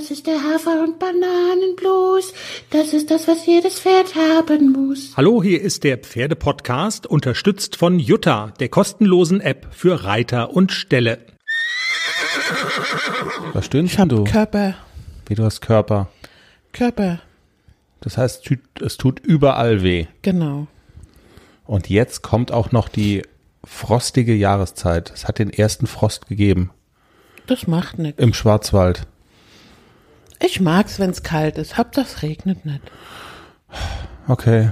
Das ist der Hafer- und Bananenblues. Das ist das, was jedes Pferd haben muss. Hallo, hier ist der Pferdepodcast, unterstützt von Jutta, der kostenlosen App für Reiter und Ställe. Was stöhnst denn du? Körper, Wie du hast Körper. Körper, Das heißt, es tut überall weh. genau. Und jetzt kommt auch noch die frostige Jahreszeit. Es hat den ersten Frost gegeben Das macht nichts. im Schwarzwald. Ich mag's, wenn's kalt ist. Hauptsache es regnet nicht. Okay.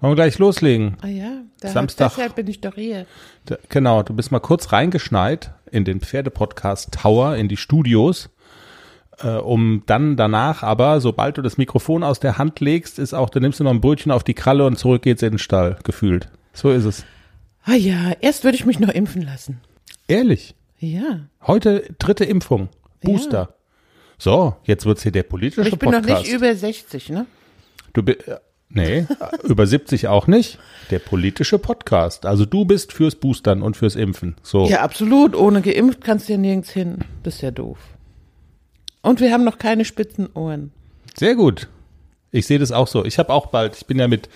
Wollen wir gleich loslegen? Ah ja, da Samstag. deshalb bin ich doch hier. D- Genau, du bist mal kurz reingeschneit in den Pferdepodcast Tower, in die Studios, äh, um dann danach aber, sobald du das Mikrofon aus der Hand legst, ist auch, dann nimmst du noch ein Brötchen auf die Kralle und zurück geht's in den Stall, gefühlt. So ist es. Ah ja, erst würde ich mich noch impfen lassen. Ehrlich. Ja. Heute dritte Impfung. Booster. So, jetzt wird's hier der politische Ich bin Podcast. noch nicht über 60, ne? Du bi- äh, nee, über 70 auch nicht. Der politische Podcast. Also du bist fürs Boostern und fürs Impfen. So. Ja, absolut. Ohne geimpft kannst du ja nirgends hin. Das ist ja doof. Und wir haben noch keine spitzen Ohren. Sehr gut. Ich sehe das auch so. Ich habe auch bald, ich bin ja mit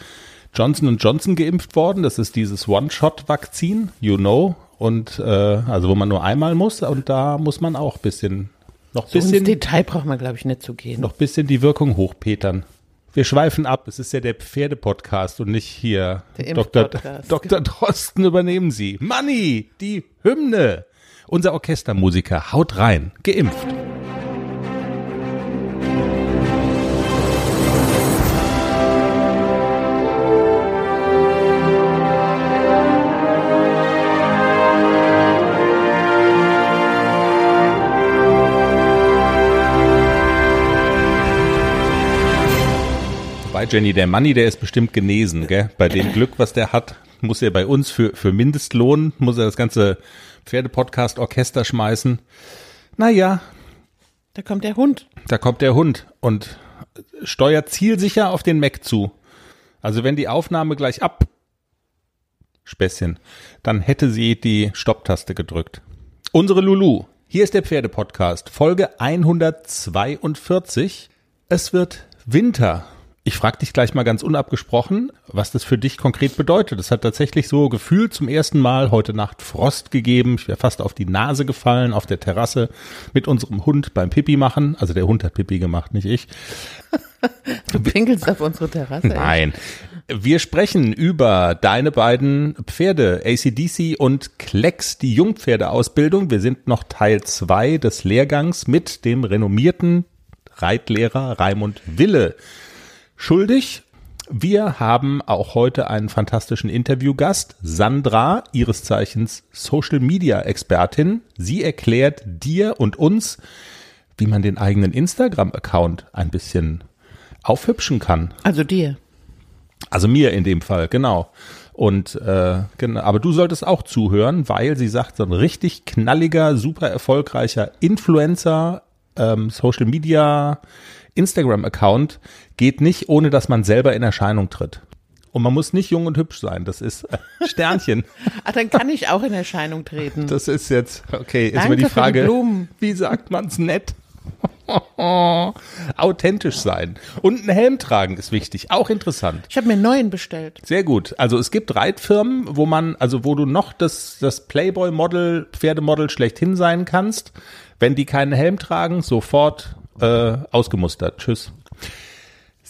Johnson Johnson geimpft worden. Das ist dieses One-Shot-Vakzin, you know. Und äh, also wo man nur einmal muss und da muss man auch bisschen noch So ins bisschen Detail braucht man, glaube ich, nicht zu gehen. noch bisschen die Wirkung hochpetern. Wir schweifen ab. Es ist ja der Pferdepodcast und nicht hier Der Dr. Dr. Drosten übernehmen Sie. Money, die Hymne. Unser Orchestermusiker haut rein, geimpft. Jenny, der Money, der ist bestimmt genesen, gell? Bei dem Glück, was der hat, muss er bei uns für, für Mindestlohn, muss er das ganze Pferdepodcast-Orchester schmeißen. Naja, Da kommt der Hund. da kommt der Hund und steuert zielsicher auf den Mac zu. Also wenn die Aufnahme gleich ab, Späßchen, dann hätte sie die Stopptaste gedrückt. Unsere Lulu. Hier ist der Pferdepodcast, Folge 142. Es wird Winter. Ich frage dich gleich mal ganz unabgesprochen, was das für dich konkret bedeutet. Es hat tatsächlich so gefühlt zum ersten Mal heute Nacht Frost gegeben. Ich wäre fast auf die Nase gefallen auf der Terrasse mit unserem Hund beim Pipi machen. Also der Hund hat Pipi gemacht, nicht ich. Du pinkelst auf unsere Terrasse. Nein. Wir sprechen über deine beiden Pferde, ACDC und Klecks, die Jungpferdeausbildung. Wir sind noch Teil zwei des Lehrgangs mit dem renommierten Reitlehrer Raimund Wille schuldig. Wir haben auch heute einen fantastischen Interviewgast, Sandra, ihres Zeichens Social Media Expertin. Sie erklärt dir und uns, wie man den eigenen Instagram-Account ein bisschen aufhübschen kann. Also dir. Also mir in dem Fall, genau. Und äh, genau, aber du solltest auch zuhören, weil sie sagt, so ein richtig knalliger, super erfolgreicher Influencer, ähm, Social Media, Instagram-Account geht nicht, ohne dass man selber in Erscheinung tritt. Und man muss nicht jung und hübsch sein. Das ist äh, Sternchen. Ah, dann kann ich auch in Erscheinung treten. Das ist jetzt, okay, ist immer die die Frage, Blumen. wie sagt man's nett? Authentisch sein. Und einen Helm tragen ist wichtig, auch interessant. ich habe mir einen neuen bestellt. Sehr gut. Also es gibt Reitfirmen, wo man, also wo du noch das, das Playboy-Model, Pferdemodel schlechthin sein kannst. Wenn die keinen Helm tragen, sofort äh, ausgemustert. Tschüss.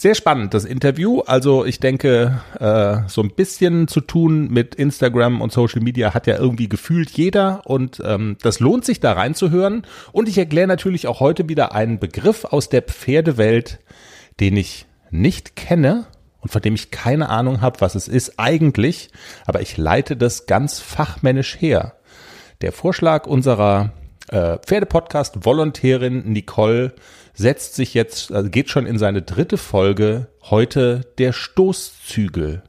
Sehr spannend, das Interview. Also ich denke, äh, so ein bisschen zu tun mit Instagram und Social Media hat ja irgendwie gefühlt jeder und ähm, das lohnt sich da reinzuhören. Und ich erkläre natürlich auch heute wieder einen Begriff aus der Pferdewelt, den ich nicht kenne und von dem ich keine Ahnung habe, was es ist eigentlich, aber ich leite das ganz fachmännisch her. Der Vorschlag unserer äh, Pferdepodcast-Volontärin Nicole setzt sich jetzt, also geht schon in seine dritte Folge, heute der Stoßzügel.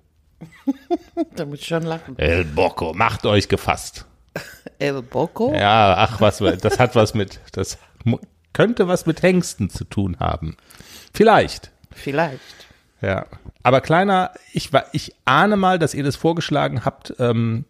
Da muss ich schon lachen. El Bocco, macht euch gefasst. El Boco? Ja, ach was, das hat was mit, das könnte was mit Hengsten zu tun haben. Vielleicht. Vielleicht. Ja. Aber kleiner, ich, ich ahne mal, dass ihr das vorgeschlagen habt, ähm,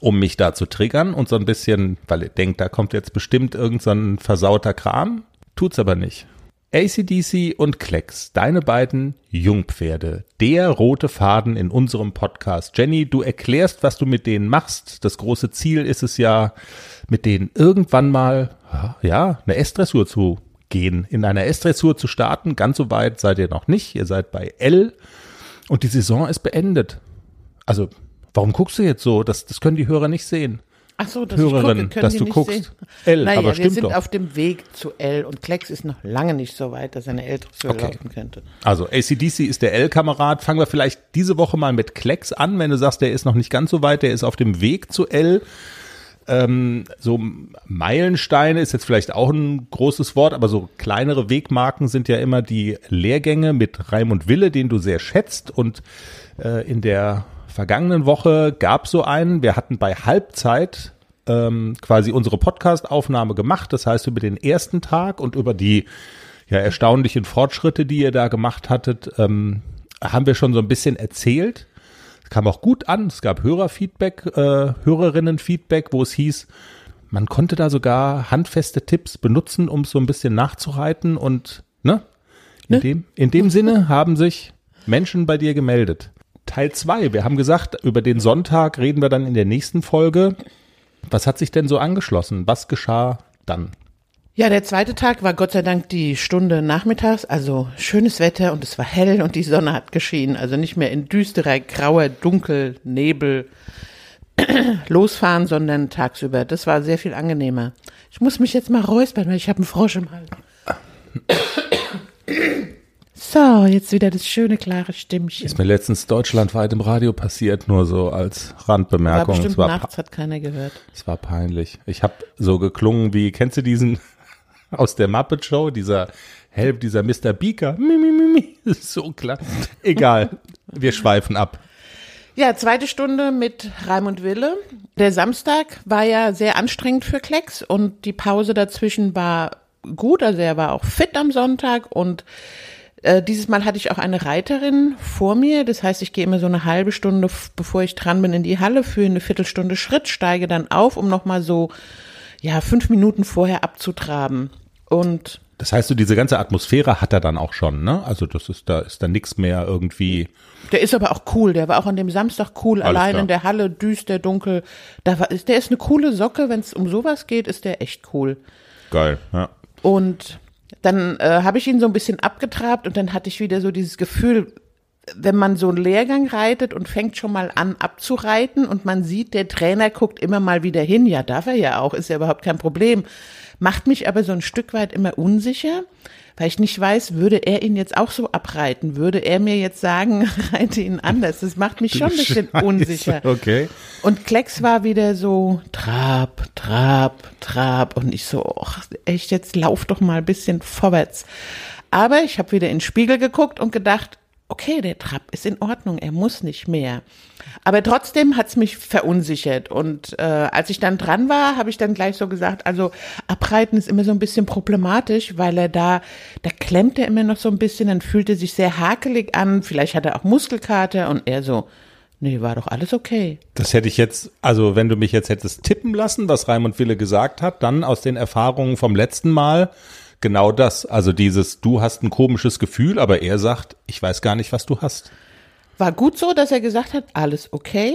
um mich da zu triggern und so ein bisschen, weil ihr denkt, da kommt jetzt bestimmt irgend so versauter Kram. Tut's aber nicht. ACDC und Klecks, deine beiden Jungpferde, der rote Faden in unserem Podcast. Jenny, du erklärst, was du mit denen machst. Das große Ziel ist es ja, mit denen irgendwann mal, ja, eine S-Dressur zu gehen, in einer S-Dressur zu starten. Ganz so weit seid ihr noch nicht. Ihr seid bei L und die Saison ist beendet. Also, warum guckst du jetzt so? Das, das können die Hörer nicht sehen. Ach so, dass Hörerin, ich gucke, dass du guckst. Sehen. L, naja, aber wir stimmt sind doch. auf dem Weg zu L und Klecks ist noch lange nicht so weit, dass er eine L-Dressur Okay. laufen könnte. Also ACDC ist der L-Kamerad. Fangen wir vielleicht diese Woche mal mit Klecks an, wenn du sagst, der ist noch nicht ganz so weit, der ist auf dem Weg zu L. Ähm, so Meilensteine ist jetzt vielleicht auch ein großes Wort, aber so kleinere Wegmarken sind ja immer die Lehrgänge mit Raimund Wille, den du sehr schätzt. Und äh, in der vergangenen Woche gab so einen. Wir hatten bei Halbzeit ähm, quasi unsere Podcast-Aufnahme gemacht. Das heißt, über den ersten Tag und über die ja, erstaunlichen Fortschritte, die ihr da gemacht hattet, ähm, haben wir schon so ein bisschen erzählt. Es kam auch gut an. Es gab Hörerfeedback, äh, Hörerinnenfeedback, wo es hieß, man konnte da sogar handfeste Tipps benutzen, um es so ein bisschen nachzureiten und ne? In, dem, in dem Sinne haben sich Menschen bei dir gemeldet. Teil zwei. Wir haben gesagt, über den Sonntag reden wir dann in der nächsten Folge. Was hat sich denn so angeschlossen? Was geschah dann? Ja, der zweite Tag war Gott sei Dank die Stunde nachmittags, also schönes Wetter und es war hell und die Sonne hat geschienen, also nicht mehr in düsterer, grauer, dunkel, Nebel losfahren, sondern tagsüber. Das war sehr viel angenehmer. Ich muss mich jetzt mal räuspern, weil ich habe einen Frosch im Hals. So, jetzt wieder das schöne, klare Stimmchen. Ist mir letztens deutschlandweit im Radio passiert, nur so als War Randbemerkung. bestimmt es, war, nachts, hat keiner gehört. es war peinlich. Ich habe so geklungen wie, kennst du diesen aus der Muppet Show, dieser Help, dieser Mr. Beaker? Mi, mi, mi, mi. Ist so klar. Egal, wir schweifen ab. Ja, zweite Stunde mit Raimund Wille. Der Samstag war ja sehr anstrengend für Klecks und die Pause dazwischen war gut. Also er war auch fit am Sonntag und äh, dieses Mal hatte ich auch eine Reiterin vor mir. Das heißt, ich gehe immer so eine halbe Stunde, bevor ich dran bin, in die Halle für eine Viertelstunde Schritt, steige dann auf, um nochmal so, ja, fünf Minuten vorher abzutraben. Und Das heißt, so diese ganze Atmosphäre hat er dann auch schon, ne? Also das ist da ist da nichts mehr irgendwie. Der ist aber auch cool. Der war auch an dem Samstag cool, Alles allein klar. in der Halle, düster, dunkel. Da war, der ist eine coole Socke. Wenn es um sowas geht, ist der echt cool. Geil, ja. Und dann äh, habe ich ihn so ein bisschen abgetrabt und dann hatte ich wieder so dieses Gefühl, wenn man so einen Lehrgang reitet und fängt schon mal an abzureiten und man sieht, der Trainer guckt immer mal wieder hin, ja, darf er ja auch, ist ja überhaupt kein Problem, macht mich aber so ein Stück weit immer unsicher, weil ich nicht weiß, würde er ihn jetzt auch so abreiten, würde er mir jetzt sagen, reite ihn anders, das macht mich schon ein bisschen unsicher. Okay. Und Klecks war wieder so Trab, Trab, Trab. Und ich so, ach, echt, jetzt lauf doch mal ein bisschen vorwärts. Aber ich habe wieder in den Spiegel geguckt und gedacht, okay, der Trab ist in Ordnung, er muss nicht mehr. Aber trotzdem hat's mich verunsichert. Und äh, als ich dann dran war, habe ich dann gleich so gesagt, also abreiten ist immer so ein bisschen problematisch, weil er da, da klemmt er immer noch so ein bisschen, dann fühlt er sich sehr hakelig an, vielleicht hat er auch Muskelkater und er so, nee, war doch alles okay. Das hätte ich jetzt, also wenn du mich jetzt hättest tippen lassen, was Raimund Wille gesagt hat, dann aus den Erfahrungen vom letzten Mal genau das. Also dieses, du hast ein komisches Gefühl, aber er sagt, ich weiß gar nicht, was du hast. War gut so, dass er gesagt hat, alles okay.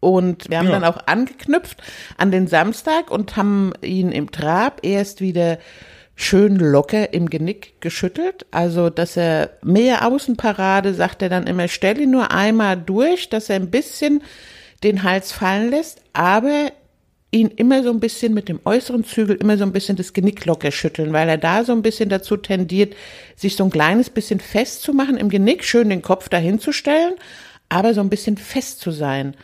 Und wir haben Ja. dann auch angeknüpft an den Samstag und haben ihn im Trab erst wieder schön locker im Genick geschüttelt. Also, dass er mehr Außenparade, sagt er dann immer, stell ihn nur einmal durch, dass er ein bisschen den Hals fallen lässt, aber ihn immer so ein bisschen mit dem äußeren Zügel immer so ein bisschen das Genick locker schütteln, weil er da so ein bisschen dazu tendiert, sich so ein kleines bisschen festzumachen im Genick, schön den Kopf dahin zu stellen, aber so ein bisschen fest zu sein.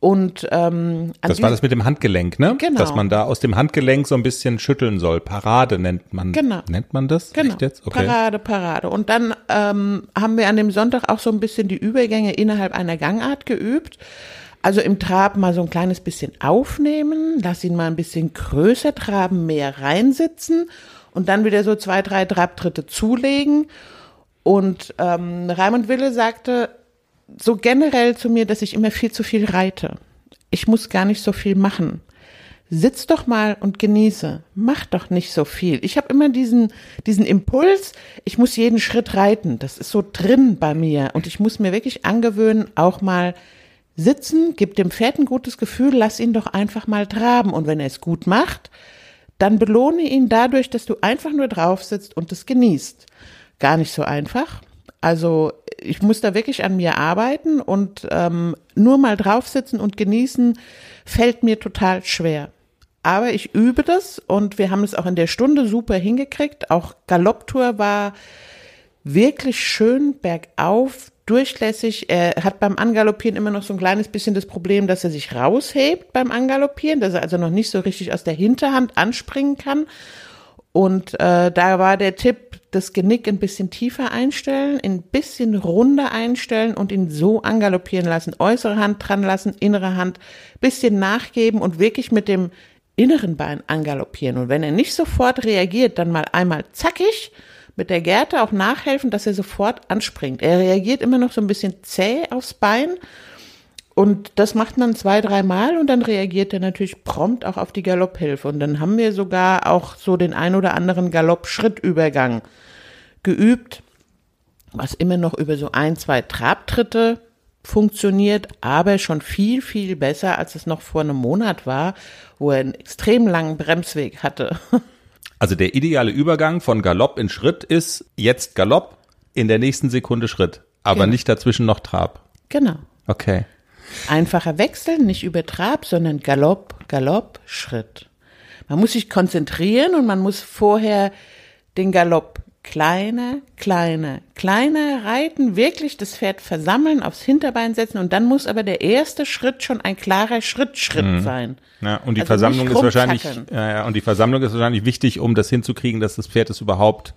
Und ähm, Das war das mit dem Handgelenk, ne? Genau. Dass man da aus dem Handgelenk so ein bisschen schütteln soll. Parade nennt man. Genau. Nennt man das? Genau? Okay. Parade, Parade. Und dann ähm, haben wir an dem Sonntag auch so ein bisschen die Übergänge innerhalb einer Gangart geübt. Also im Trab mal so ein kleines bisschen aufnehmen, lass ihn mal ein bisschen größer traben, mehr reinsitzen und dann wieder so zwei, drei Trabtritte zulegen. Und ähm, Raimund Wille sagte so generell zu mir, dass ich immer viel zu viel reite. Ich muss gar nicht so viel machen. sitz doch mal und genieße. Mach doch nicht so viel. Ich habe immer diesen, diesen Impuls, ich muss jeden Schritt reiten. Das ist so drin bei mir. Und ich muss mir wirklich angewöhnen, auch mal sitzen, gib dem Pferd ein gutes Gefühl, lass ihn doch einfach mal traben. Und wenn er es gut macht, dann belohne ihn dadurch, dass du einfach nur drauf sitzt und es genießt. Gar nicht so einfach. Also ich muss da wirklich an mir arbeiten und ähm, nur mal drauf sitzen und genießen fällt mir total schwer. Aber ich übe das und wir haben es auch in der Stunde super hingekriegt. Auch Galopptour war wirklich schön bergauf, durchlässig. Er hat beim Angaloppieren immer noch so ein kleines bisschen das Problem, dass er sich raushebt beim Angaloppieren, dass er also noch nicht so richtig aus der Hinterhand anspringen kann. Und äh, da war der Tipp, das Genick ein bisschen tiefer einstellen, ein bisschen runder einstellen und ihn so angaloppieren lassen. Äußere Hand dran lassen, innere Hand bisschen nachgeben und wirklich mit dem inneren Bein angaloppieren. Und wenn er nicht sofort reagiert, dann mal einmal zackig mit der Gerte auch nachhelfen, dass er sofort anspringt. Er reagiert immer noch so ein bisschen zäh aufs Bein. Und das macht man zwei, dreimal und dann reagiert er natürlich prompt auch auf die Galopphilfe. Und dann haben wir sogar auch so den ein oder anderen Galopp-Schrittübergang geübt, was immer noch über so ein, zwei Trabtritte funktioniert, aber schon viel, viel besser, als es noch vor einem Monat war, wo er einen extrem langen Bremsweg hatte. Also der ideale Übergang von Galopp in Schritt ist jetzt Galopp, in der nächsten Sekunde Schritt, aber Genau. nicht dazwischen noch Trab. Genau. Okay. Einfacher Wechsel, nicht über Trab, sondern Galopp, Galopp, Schritt. Man muss sich konzentrieren und man muss vorher den Galopp kleiner, kleiner, kleiner reiten, wirklich das Pferd versammeln, aufs Hinterbein setzen und dann muss aber der erste Schritt schon ein klarer Schritt-Schritt sein. Ja, und die Also Versammlung ist wahrscheinlich, ja, ja, und die Versammlung ist wahrscheinlich wichtig, um das hinzukriegen, dass das Pferd es überhaupt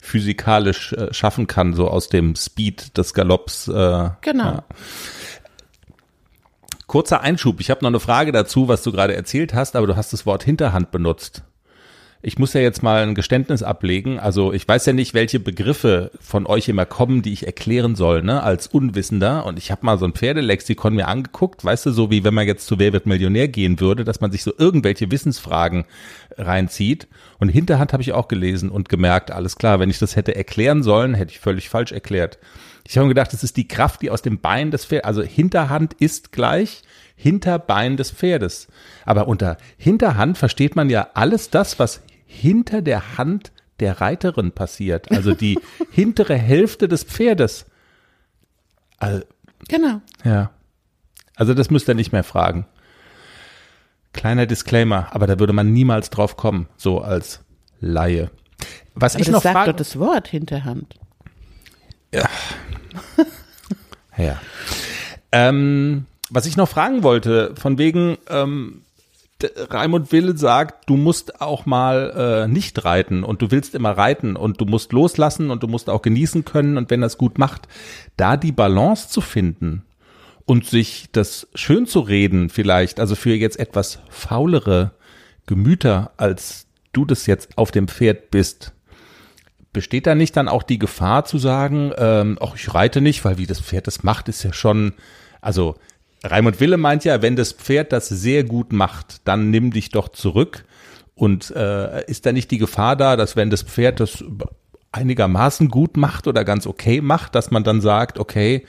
physikalisch äh, schaffen kann, so aus dem Speed des Galopps. Äh, Genau. Ja. Kurzer Einschub. Ich habe noch eine Frage dazu, was du gerade erzählt hast, aber du hast das Wort Hinterhand benutzt. Ich muss ja jetzt mal ein Geständnis ablegen. Also ich weiß ja nicht, welche Begriffe von euch immer kommen, die ich erklären soll, ne, als Unwissender. Und ich habe mal so ein Pferdelexikon mir angeguckt, weißt du, so wie wenn man jetzt zu Wer wird Millionär gehen würde, dass man sich so irgendwelche Wissensfragen reinzieht. Und Hinterhand habe ich auch gelesen und gemerkt, alles klar, wenn ich das hätte erklären sollen, hätte ich völlig falsch erklärt. Ich habe mir gedacht, das ist die Kraft, die aus dem Bein des Pferdes, also Hinterhand ist gleich Hinterbein des Pferdes. Aber unter Hinterhand versteht man ja alles das, was hinter der Hand der Reiterin passiert. Also die hintere Hälfte des Pferdes. Also, Genau. ja. Also das müsst ihr nicht mehr fragen. Kleiner Disclaimer, aber da würde man niemals drauf kommen, so als Laie. Was Aber ich das noch sagt frage, doch das Wort Hinterhand. Ja. Ähm, was ich noch fragen wollte, von wegen, ähm, Raimund Wille sagt, du musst auch mal äh, nicht reiten und du willst immer reiten und du musst loslassen und du musst auch genießen können und wenn das gut macht, da die Balance zu finden und sich das schön zu reden vielleicht, also für jetzt etwas faulere Gemüter, als du das jetzt auf dem Pferd bist, besteht da nicht dann auch die Gefahr zu sagen, ähm, ach, ich reite nicht, weil wie das Pferd das macht, ist ja schon, also Raimund Wille meint ja, wenn das Pferd das sehr gut macht, dann nimm dich doch zurück. Und äh, ist da nicht die Gefahr da, dass wenn das Pferd das einigermaßen gut macht oder ganz okay macht, dass man dann sagt, okay,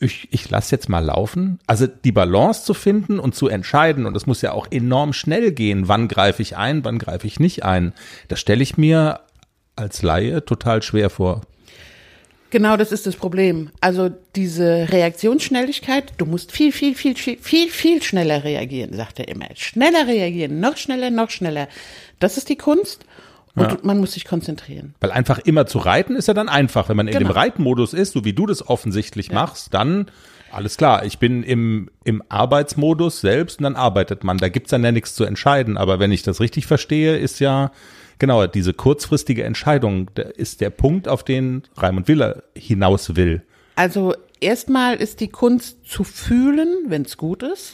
ich, ich lasse jetzt mal laufen. Also die Balance zu finden und zu entscheiden, und das muss ja auch enorm schnell gehen, wann greife ich ein, wann greife ich nicht ein, das stelle ich mir als Laie total schwer vor. Genau, das ist das Problem. Also diese Reaktionsschnelligkeit, du musst viel, viel, viel, viel, viel, viel schneller reagieren, sagt er immer. Schneller reagieren, noch schneller, noch schneller. Das ist die Kunst und man muss sich konzentrieren. Weil einfach immer zu reiten ist ja dann einfach. Wenn man in Genau. dem Reitmodus ist, so wie du das offensichtlich machst, dann alles klar. Ich bin im, im Arbeitsmodus selbst und dann arbeitet man. Da gibt's dann ja nichts zu entscheiden. Aber wenn ich das richtig verstehe, ist ja genau diese kurzfristige Entscheidung ist der Punkt, auf den Raimund Willer hinaus will. Also erstmal ist die Kunst zu fühlen, wenn es gut ist.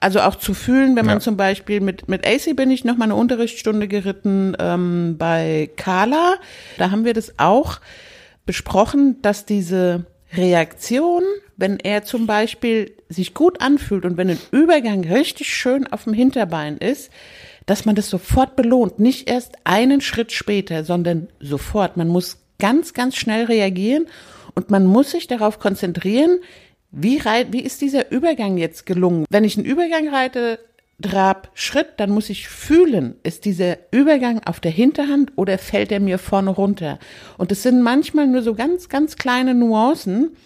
Also auch zu fühlen, wenn man Ja. zum Beispiel mit, mit AC bin ich noch mal eine Unterrichtsstunde geritten ähm, bei Carla. Da haben wir das auch besprochen, dass diese Reaktion, wenn er zum Beispiel sich gut anfühlt und wenn ein Übergang richtig schön auf dem Hinterbein ist, dass man das sofort belohnt. Nicht erst einen Schritt später, sondern sofort. Man muss ganz, ganz schnell reagieren und man muss sich darauf konzentrieren, wie, reit, wie ist dieser Übergang jetzt gelungen? Wenn ich einen Übergang reite, Trab, Schritt, dann muss ich fühlen, ist dieser Übergang auf der Hinterhand oder fällt er mir vorne runter? Und es sind manchmal nur so ganz, ganz kleine Nuancen.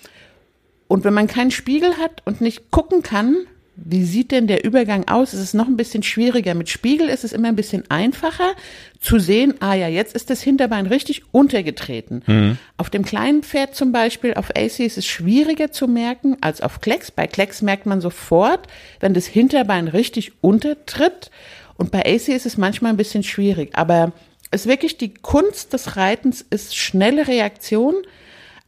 Und wenn man keinen Spiegel hat und nicht gucken kann, wie sieht denn der Übergang aus? Es ist noch ein bisschen schwieriger. Mit Spiegel ist es immer ein bisschen einfacher zu sehen, ah ja, jetzt ist das Hinterbein richtig untergetreten. Mhm. Auf dem kleinen Pferd zum Beispiel, auf AC ist es schwieriger zu merken als auf Klecks. Bei Klecks merkt man sofort, wenn das Hinterbein richtig untertritt. Und bei AC ist es manchmal ein bisschen schwierig. Aber es ist wirklich die Kunst des Reitens ist schnelle Reaktion.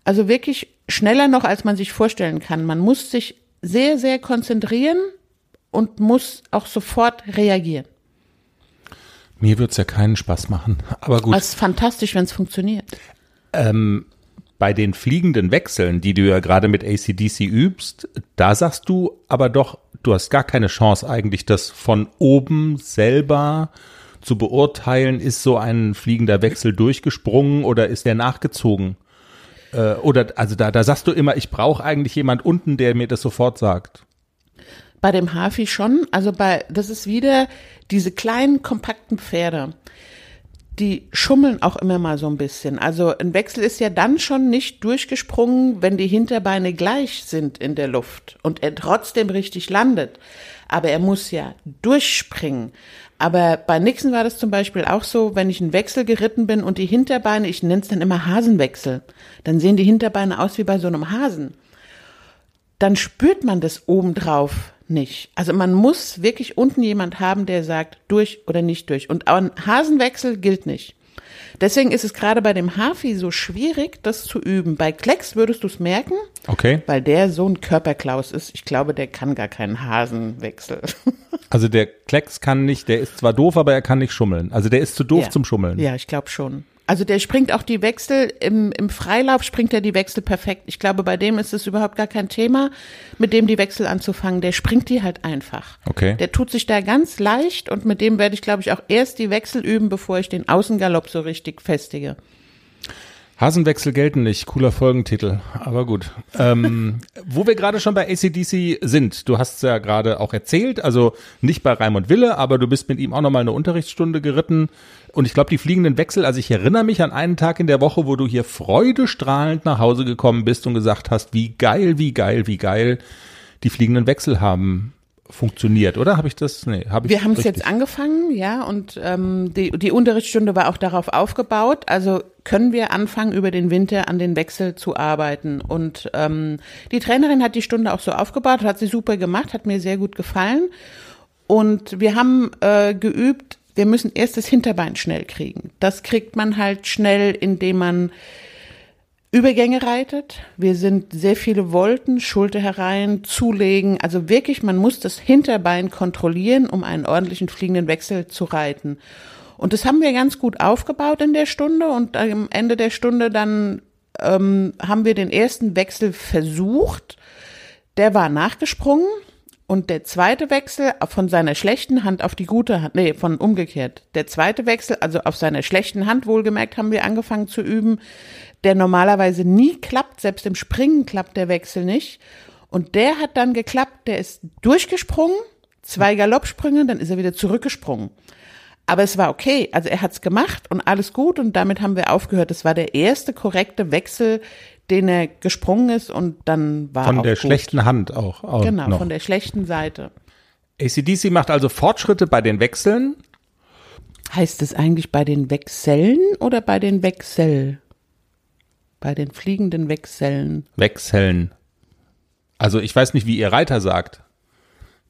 Also wirklich schneller noch, als man sich vorstellen kann. Man muss sich sehr, sehr konzentrieren und muss auch sofort reagieren. Mir wird's ja keinen Spaß machen, aber gut. Es ist fantastisch, wenn es funktioniert. Ähm, bei den fliegenden Wechseln, die du ja gerade mit ACDC übst, da sagst du aber doch, du hast gar keine Chance eigentlich, das von oben selber zu beurteilen, ist so ein fliegender Wechsel durchgesprungen oder ist der nachgezogen? Äh, oder also da, da sagst du immer, ich brauche eigentlich jemand unten, der mir das sofort sagt. Bei dem Hafi schon. Also bei, das ist wieder diese kleinen, kompakten Pferde. Die schummeln auch immer mal so ein bisschen. Also ein Wechsel ist ja dann schon nicht durchgesprungen, wenn die Hinterbeine gleich sind in der Luft und er trotzdem richtig landet. Aber er muss ja durchspringen. Aber bei Nixon war das zum Beispiel auch so, wenn ich einen Wechsel geritten bin und die Hinterbeine, ich nenne es dann immer Hasenwechsel, dann sehen die Hinterbeine aus wie bei so einem Hasen. Dann spürt man das obendrauf nicht. Also man muss wirklich unten jemand haben, der sagt, durch oder nicht durch. Und ein Hasenwechsel gilt nicht. Deswegen ist es gerade bei dem Hafi so schwierig, das zu üben. Bei Klecks würdest du es merken, okay. weil der so ein Körperklaus ist. Ich glaube, der kann gar keinen Hasenwechsel. Also der Klecks kann nicht, der ist zwar doof, aber er kann nicht schummeln. Also der ist zu doof Ja. zum Schummeln. Ja, ich glaube schon. Also der springt auch die Wechsel, im, im Freilauf springt er die Wechsel perfekt. Ich glaube, bei dem ist es überhaupt gar kein Thema, mit dem die Wechsel anzufangen. Der springt die halt einfach. Okay. Der tut sich da ganz leicht und mit dem werde ich, glaube ich, auch erst die Wechsel üben, bevor ich den Außengalopp so richtig festige. Hasenwechsel gelten nicht, cooler Folgentitel, aber gut. Ähm, wo wir gerade schon bei ACDC sind, du hast ja gerade auch erzählt, also nicht bei Raimund Wille, aber du bist mit ihm auch nochmal eine Unterrichtsstunde geritten. Und ich glaube, die fliegenden Wechsel, also ich erinnere mich an einen Tag in der Woche, wo du hier freudestrahlend nach Hause gekommen bist und gesagt hast, wie geil, wie geil, wie geil die fliegenden Wechsel haben funktioniert, oder? Habe ich das? Nee, habe ich Wir haben es jetzt angefangen, ja, und ähm, die, die Unterrichtsstunde war auch darauf aufgebaut. Also können wir anfangen, über den Winter an den Wechsel zu arbeiten. Und ähm, die Trainerin hat die Stunde auch so aufgebaut, hat sie super gemacht, hat mir sehr gut gefallen. Und wir haben äh, geübt, wir müssen erst das Hinterbein schnell kriegen. Das kriegt man halt schnell, indem man Übergänge reitet. Wir sind sehr viele Volten, Schulter herein, zulegen. Also wirklich, man muss das Hinterbein kontrollieren, um einen ordentlichen fliegenden Wechsel zu reiten. Und das haben wir ganz gut aufgebaut in der Stunde und am Ende der Stunde dann ähm, haben wir den ersten Wechsel versucht. Der war nachgesprungen und der zweite Wechsel von seiner schlechten Hand auf die gute Hand, nee, von umgekehrt. Der zweite Wechsel, also auf seiner schlechten Hand wohlgemerkt, haben wir angefangen zu üben, der normalerweise nie klappt, selbst im Springen klappt der Wechsel nicht. Und der hat dann geklappt, der ist durchgesprungen, zwei Galoppsprünge, dann ist er wieder zurückgesprungen. Aber es war okay, also er hat's gemacht und alles gut und damit haben wir aufgehört. Das war der erste korrekte Wechsel, den er gesprungen ist und dann war von der gut. schlechten Hand auch. auch Genau, noch. von der schlechten Seite. ACDC macht also Fortschritte bei den Wechseln. Heißt es eigentlich bei den Wechseln oder bei den Wechsel? Bei den fliegenden Wechseln. Wechseln. Also ich weiß nicht, wie ihr Reiter sagt.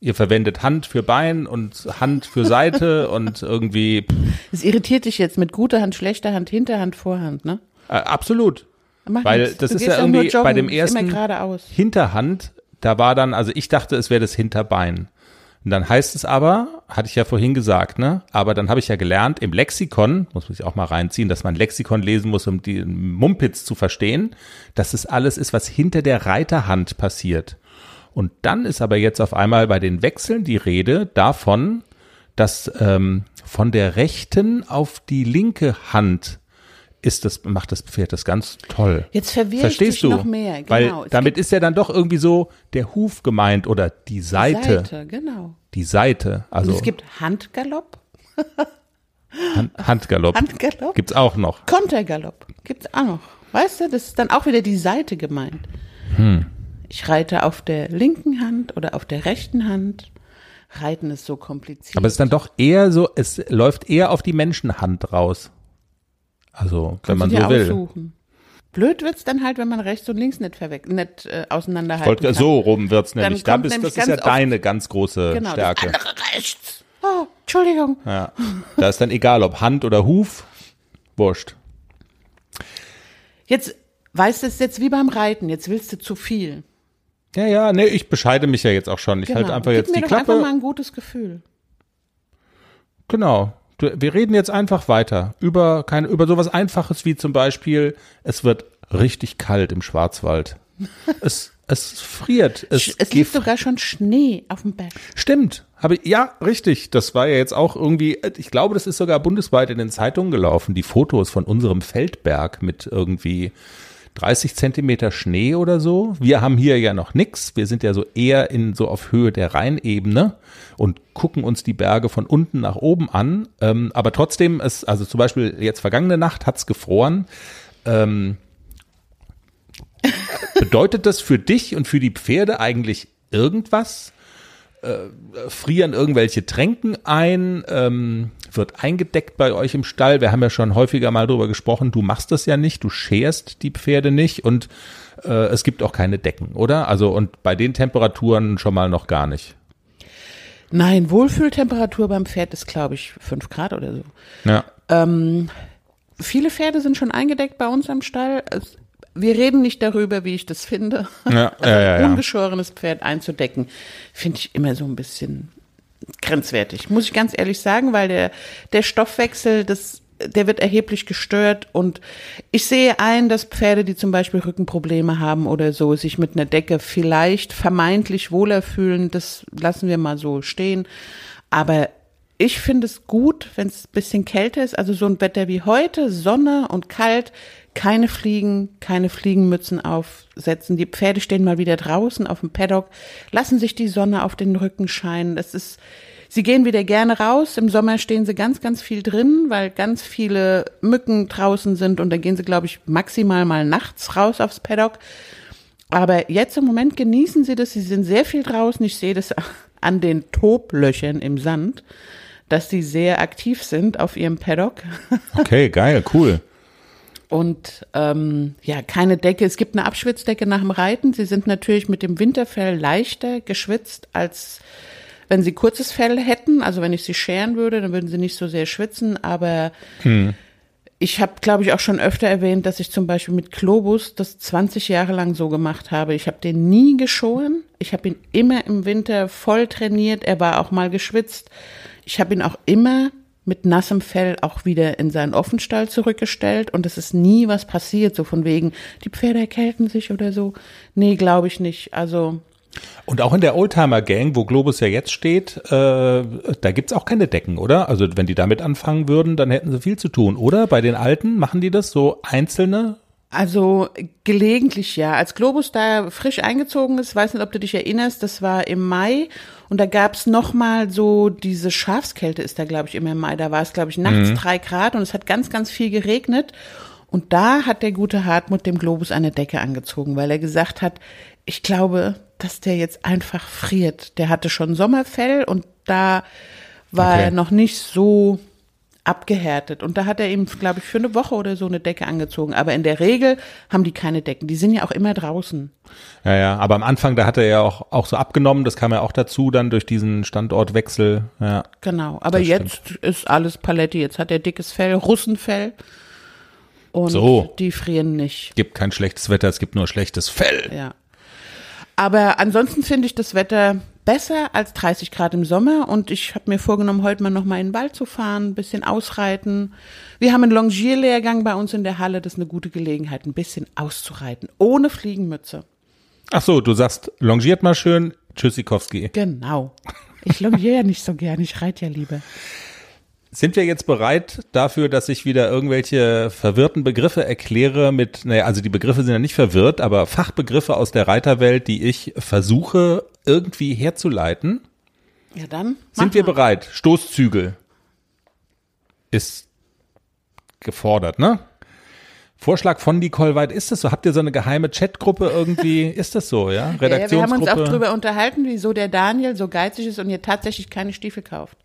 Ihr verwendet Hand für Bein und Hand für Seite und irgendwie Es irritiert dich jetzt mit guter Hand, schlechter Hand, Hinterhand, Vorhand, ne? äh, absolut. Macht Weil nichts. das Du ist ja irgendwie bei dem ersten. Hinterhand, da war dann, also ich dachte, es wäre das Hinterbein. Und dann heißt es aber, hatte ich ja vorhin gesagt, ne? Aber dann habe ich ja gelernt, im Lexikon, muss man sich auch mal reinziehen, dass man Lexikon lesen muss, um die Mumpitz zu verstehen, dass es alles ist, was hinter der Reiterhand passiert. Und dann ist aber jetzt auf einmal bei den Wechseln die Rede davon, dass ähm, von der rechten auf die linke Hand ist das, macht das Pferd das ganz toll. Jetzt verwirre Verstehst du? noch mehr. Genau. Weil Es damit gibt ist ja dann doch irgendwie so der Huf gemeint oder die Seite. Seite, genau. Die Seite. Und Also es gibt Handgalopp, Hand, Handgalopp. Handgalopp, Gibt's auch noch. Kontergalopp. Gibt's auch noch. Weißt du, das ist dann auch wieder die Seite gemeint. Hm. Ich reite auf der linken Hand oder auf der rechten Hand. Reiten ist so kompliziert. Aber es ist dann doch eher so, es läuft eher auf die Menschenhand raus. Also, wenn Kannst man du dir so will. aussuchen. Blöd wird's dann halt, wenn man rechts und links nicht, verweg nicht äh, auseinanderhalten kann. so rum wird's Dann nämlich. Da kommt bist, nämlich das ist ja deine ganz große genau, Stärke. das andere rechts. Oh, Entschuldigung. Ja. Da ist dann egal, ob Hand oder Huf. Wurscht. Jetzt, weißt du, es jetzt wie beim Reiten. Jetzt willst du zu viel. Ja, ja, nee, ich bescheide mich ja jetzt auch schon. Ich Genau. halte einfach Gib jetzt mir die doch Klappe. einfach mal ein gutes Gefühl. Genau. Du, wir reden jetzt einfach weiter über keine, über sowas Einfaches wie zum Beispiel, es wird richtig kalt im Schwarzwald. es, es friert. Es, Es liegt sogar schon Schnee auf dem Berg. Stimmt. Habe ja, richtig. Das war ja jetzt auch irgendwie, ich glaube, das ist sogar bundesweit in den Zeitungen gelaufen. Die Fotos von unserem Feldberg mit irgendwie 30 Zentimeter Schnee oder so. Wir haben hier ja noch nix. Wir sind ja so eher in so auf Höhe der Rheinebene und gucken uns die Berge von unten nach oben an. Ähm, aber trotzdem ist, also zum Beispiel jetzt vergangene Nacht hat's gefroren. Ähm, bedeutet das für dich und für die Pferde eigentlich irgendwas? Äh, frieren irgendwelche Tränken ein? Ähm, wird eingedeckt bei euch im Stall? Wir haben ja schon häufiger mal drüber gesprochen. Du machst das ja nicht, du scherst die Pferde nicht und äh, es gibt auch keine Decken, oder? Also und bei den Temperaturen schon mal noch gar nicht. Nein, Wohlfühltemperatur beim Pferd ist, glaube ich, fünf Grad oder so. Ja. Ähm, viele Pferde sind schon eingedeckt bei uns am Stall. Es, wir reden nicht darüber, wie ich das finde. Ja, also ja, ja, ungeschorenes Pferd einzudecken, finde ich immer so ein bisschen grenzwertig. Muss ich ganz ehrlich sagen, weil der, der Stoffwechsel, das, der wird erheblich gestört und ich sehe ein, dass Pferde, die zum Beispiel Rückenprobleme haben oder so, sich mit einer Decke vielleicht vermeintlich wohler fühlen. Das lassen wir mal so stehen. Aber ich finde es gut, wenn es ein bisschen kälter ist, also so ein Wetter wie heute, Sonne und kalt, keine Fliegen, keine Fliegenmützen aufsetzen. Die Pferde stehen mal wieder draußen auf dem Paddock, lassen sich die Sonne auf den Rücken scheinen. Das ist, sie gehen wieder gerne raus. Im Sommer stehen sie ganz, ganz viel drin, weil ganz viele Mücken draußen sind und dann gehen sie, glaube ich, maximal mal nachts raus aufs Paddock. Aber jetzt im Moment genießen sie das. Sie sind sehr viel draußen. Ich sehe das an den Toblöchern im Sand, dass sie sehr aktiv sind auf ihrem Paddock. Okay, geil, cool. Und ähm, ja, keine Decke. Es gibt eine Abschwitzdecke nach dem Reiten. Sie sind natürlich mit dem Winterfell leichter geschwitzt, als wenn sie kurzes Fell hätten. Also wenn ich sie scheren würde, dann würden sie nicht so sehr schwitzen. Aber ich habe, glaube ich, auch schon öfter erwähnt, dass ich zum Beispiel mit Globus das 20 Jahre lang so gemacht habe. Ich habe den nie geschoren. Ich habe ihn immer im Winter voll trainiert. Er war auch mal geschwitzt. Ich habe ihn auch immer mit nassem Fell auch wieder in seinen Offenstall zurückgestellt und es ist nie was passiert, so von wegen, die Pferde erkälten sich oder so. Nee, glaube ich nicht. Also, Und auch in der Oldtimer-Gang, wo Globus ja jetzt steht, äh, da gibt's auch keine Decken, oder? Also wenn die damit anfangen würden, dann hätten sie viel zu tun, oder? Bei den Alten machen die das so einzelne? also gelegentlich ja. Als Globus da frisch eingezogen ist, weiß nicht, ob du dich erinnerst, das war im Mai und da gab's noch mal so diese Schafskälte ist da, glaube ich, immer im Mai. Da war es, glaube ich, nachts drei Grad und es hat ganz, ganz viel geregnet. Und da hat der gute Hartmut dem Globus eine Decke angezogen, weil er gesagt hat, ich glaube, dass der jetzt einfach friert. Der hatte schon Sommerfell und da war Okay. er noch nicht so abgehärtet. Und da hat er ihm, glaube ich, für eine Woche oder so eine Decke angezogen. Aber in der Regel haben die keine Decken. Die sind ja auch immer draußen. Ja, ja, aber am Anfang, da hat er ja auch, auch so abgenommen, das kam ja auch dazu, dann durch diesen Standortwechsel. Ja, Genau. Aber jetzt ist alles Paletti. Jetzt hat er dickes Fell, Russenfell. Und So. die frieren nicht. gibt kein schlechtes Wetter, es gibt nur schlechtes Fell. Ja. Aber ansonsten finde ich das Wetter besser als 30 Grad im Sommer und ich habe mir vorgenommen, heute mal noch mal in den Wald zu fahren, ein bisschen ausreiten. Wir haben einen Longierlehrgang bei uns in der Halle, das ist eine gute Gelegenheit, ein bisschen auszureiten, ohne Fliegenmütze. Ach so, du sagst, longiert mal schön, Tschüssikowski. Genau. Ich longiere ja nicht so gern, ich reite ja lieber. Sind wir jetzt bereit dafür, dass ich wieder irgendwelche verwirrten Begriffe erkläre mit, naja, also die Begriffe sind ja nicht verwirrt, aber Fachbegriffe aus der Reiterwelt, die ich versuche irgendwie herzuleiten? Ja, dann. Sind wir mal. bereit? Stoßzügel ist gefordert, ne? Vorschlag von Nicole Weid, ist das so? Habt ihr so eine geheime Chatgruppe irgendwie? Ist das so, ja? Ja, ja, wir haben Redaktionsgruppe? uns auch drüber unterhalten, wieso der Daniel so geizig ist und ihr tatsächlich keine Stiefel kauft.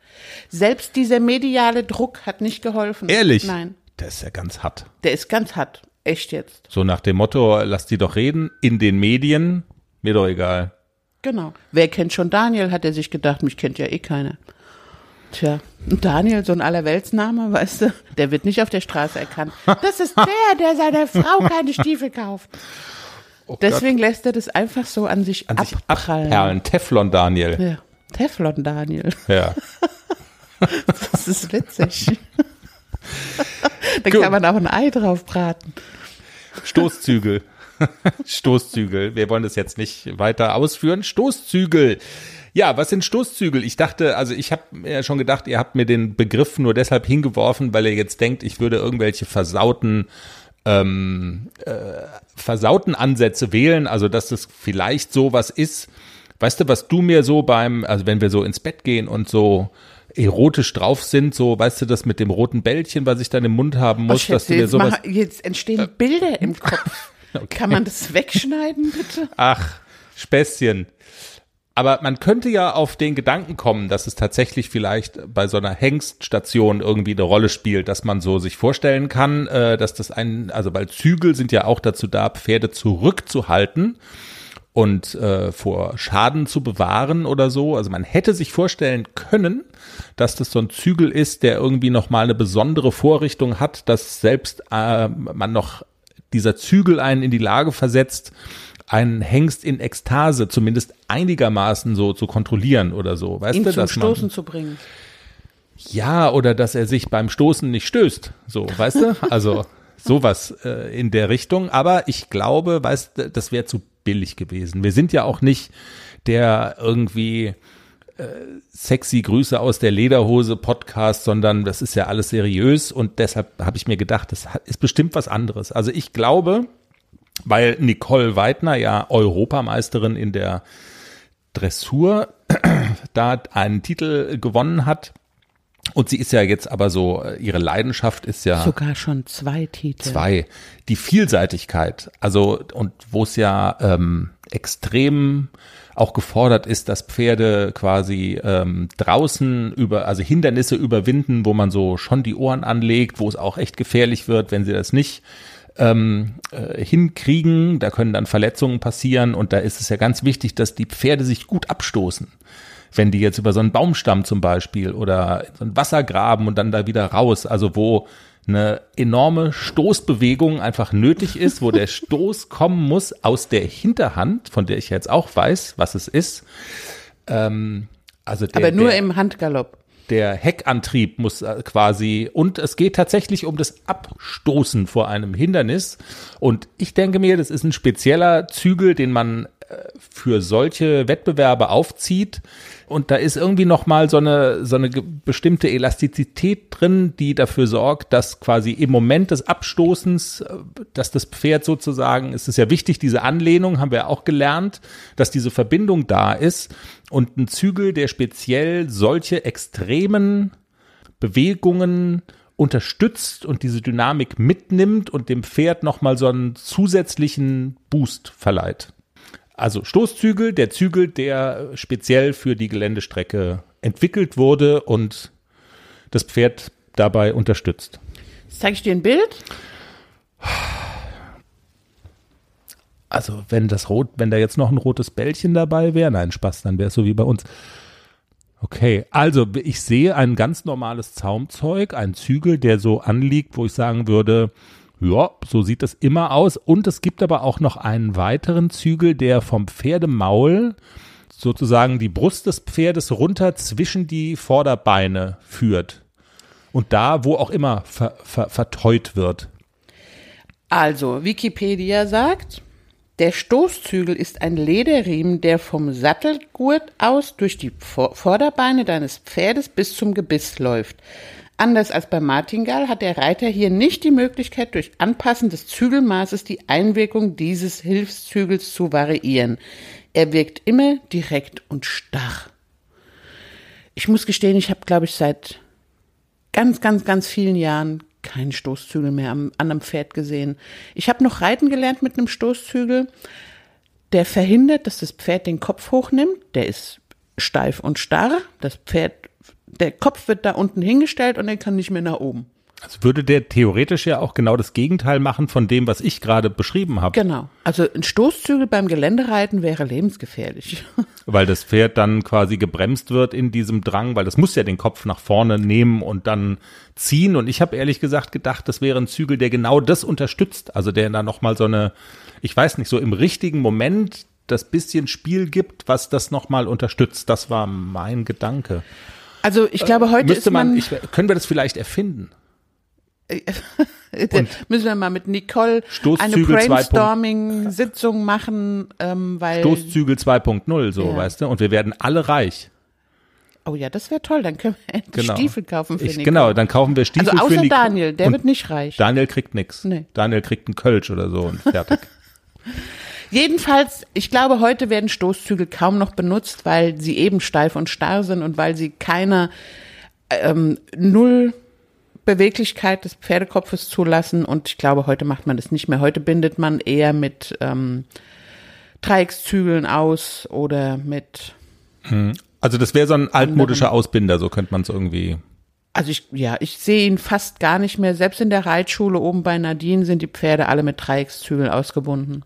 Selbst dieser mediale Druck hat nicht geholfen. Ehrlich? Nein. Der ist ja ganz hart. Der ist ganz hart. Echt jetzt. So nach dem Motto, lass die doch reden, in den Medien, mir doch egal. Genau. Wer kennt schon Daniel, hat er sich gedacht, mich kennt ja eh keiner. Tja, und Daniel, so ein Allerweltsname, weißt du, der wird nicht auf der Straße erkannt. Das ist der, der seiner Frau keine Stiefel kauft. Oh Gott. Deswegen lässt er das einfach so an sich An sich abprallen. abperlen. Teflon Daniel. Ja. Teflon Daniel. Ja. Das ist witzig. da Gut. kann man auch ein Ei drauf braten. Stoßzügel. Stoßzügel. Wir wollen das jetzt nicht weiter ausführen. Stoßzügel. Ja, was sind Stoßzügel? Ich dachte, also ich habe mir ja schon gedacht, ihr habt mir den Begriff nur deshalb hingeworfen, weil ihr jetzt denkt, ich würde irgendwelche versauten ähm, äh, versauten Ansätze wählen, also dass das vielleicht so was ist. Weißt du, was du mir so beim, also wenn wir so ins Bett gehen und so erotisch drauf sind, so, weißt du, das mit dem roten Bällchen, was ich dann im Mund haben muss, Oh, dass du mir jetzt, sowas. mach, jetzt entstehen Bilder im Kopf. Kann man das wegschneiden, bitte? Ach, Späßchen. Aber man könnte ja auf den Gedanken kommen, dass es tatsächlich vielleicht bei so einer Hengststation irgendwie eine Rolle spielt, dass man so sich vorstellen kann, äh, dass das ein, also weil Zügel sind ja auch dazu da, Pferde zurückzuhalten und äh, vor Schaden zu bewahren oder so. Also man hätte sich vorstellen können, dass das so ein Zügel ist, der irgendwie noch mal eine besondere Vorrichtung hat, dass selbst äh, man noch dieser Zügel einen in die Lage versetzt, einen Hengst in Ekstase zumindest einigermaßen so zu kontrollieren oder so. Weißt Ihn du, zum Stoßen zu bringen. ja, oder dass er sich beim Stoßen nicht stößt. So, weißt du? Also sowas äh, in der Richtung. Aber ich glaube, weißt du, das wäre zu billig gewesen. Wir sind ja auch nicht der irgendwie äh, sexy Grüße aus der Lederhose Podcast, sondern das ist ja alles seriös und deshalb habe ich mir gedacht, das ist bestimmt was anderes. Also ich glaube, weil Nicole Weidner ja Europameisterin in der Dressur da einen Titel gewonnen hat. Und sie ist ja jetzt aber so, äh, ihre Leidenschaft ist ja Sogar schon zwei Titel. zwei. Die Vielseitigkeit, also und wo es ja ähm, extrem auch gefordert ist, dass Pferde quasi ähm, draußen über, also Hindernisse überwinden, wo man so schon die Ohren anlegt, wo es auch echt gefährlich wird, wenn sie das nicht ähm, äh, hinkriegen. Da können dann Verletzungen passieren und da ist es ja ganz wichtig, dass die Pferde sich gut abstoßen. Wenn die jetzt über so einen Baumstamm zum Beispiel oder so ein Wasser graben und dann da wieder raus, also wo eine enorme Stoßbewegung einfach nötig ist, wo der Stoß kommen muss aus der Hinterhand, von der ich jetzt auch weiß, was es ist. Ähm, also der, Aber nur der, im Handgalopp. Der Heckantrieb muss äh, quasi und es geht tatsächlich um das Abstoßen vor einem Hindernis. Und ich denke mir, das ist ein spezieller Zügel, den man für solche Wettbewerbe aufzieht und da ist irgendwie noch mal so eine so eine bestimmte Elastizität drin, die dafür sorgt, dass quasi im Moment des Abstoßens, äh, dass das Pferd sozusagen, es ist ja wichtig, diese Anlehnung haben wir auch gelernt, dass diese Verbindung da ist und ein Zügel, der speziell solche extremen Bewegungen unterstützt und diese Dynamik mitnimmt und dem Pferd nochmal so einen zusätzlichen Boost verleiht. Also Stoßzügel, der Zügel, der speziell für die Geländestrecke entwickelt wurde und das Pferd dabei unterstützt. Jetzt zeige ich dir ein Bild. Also wenn das rot, wenn da jetzt noch ein rotes Bällchen dabei wäre, nein, Spaß, dann wäre es so wie bei uns. Okay, also ich sehe ein ganz normales Zaumzeug, ein Zügel, der so anliegt, wo ich sagen würde, ja, so sieht es immer aus. Und es gibt aber auch noch einen weiteren Zügel, der vom Pferdemaul sozusagen die Brust des Pferdes runter zwischen die Vorderbeine führt. Und da, wo auch immer ver, ver, verteut wird. Also, Wikipedia sagt, Der Stoßzügel ist ein Lederriemen, der vom Sattelgurt aus durch die Vorderbeine deines Pferdes bis zum Gebiss läuft. Anders als beim Martingall hat der Reiter hier nicht die Möglichkeit, durch Anpassen des Zügelmaßes die Einwirkung dieses Hilfszügels zu variieren. Er wirkt immer direkt und starr. Ich muss gestehen, ich habe, glaube ich, seit ganz, ganz, ganz vielen Jahren keinen Stoßzügel mehr am, an einem Pferd gesehen. Ich habe noch reiten gelernt mit einem Stoßzügel, der verhindert, dass das Pferd den Kopf hochnimmt. Der ist steif und starr. Das Pferd, der Kopf wird da unten hingestellt und er kann nicht mehr nach oben. Also würde der theoretisch ja auch genau das Gegenteil machen von dem, was ich gerade beschrieben habe. Genau. Also ein Stoßzügel beim Geländereiten wäre lebensgefährlich. Weil das Pferd dann quasi gebremst wird in diesem Drang, weil das muss ja den Kopf nach vorne nehmen und dann ziehen. Und ich habe ehrlich gesagt gedacht, das wäre ein Zügel, der genau das unterstützt. Also der da nochmal so eine, ich weiß nicht, so im richtigen Moment das bisschen Spiel gibt, was das nochmal unterstützt. Das war mein Gedanke. Also ich glaube, heute Müsste ist man, man ich, können wir das vielleicht erfinden? müssen wir mal mit Nicole eine Stoßzügel Brainstorming-Sitzung machen, ähm, weil. Stoßzügel 2.0, so, Ja. weißt du? Und wir werden alle reich. Oh ja, das wäre toll. Dann können wir endlich Genau. Stiefel kaufen für Ich, Nicole. genau, dann kaufen wir Stiefel Also für außer Nicole. Daniel, der wird nicht reich. Daniel kriegt nix. Nee. Daniel kriegt einen Kölsch oder so und fertig. Jedenfalls, ich glaube, heute werden Stoßzügel kaum noch benutzt, weil sie eben steif und starr sind und weil sie keine ähm, Null Beweglichkeit des Pferdekopfes zulassen. Und ich glaube, heute macht man das nicht mehr. Heute bindet man eher mit ähm, Dreieckszügeln aus oder mit Also das wäre so ein altmodischer Ausbinder, so könnte man es irgendwie. Also ich, ja, ich sehe ihn fast gar nicht mehr. Selbst in der Reitschule oben bei Nadine sind die Pferde alle mit Dreieckszügeln ausgebunden.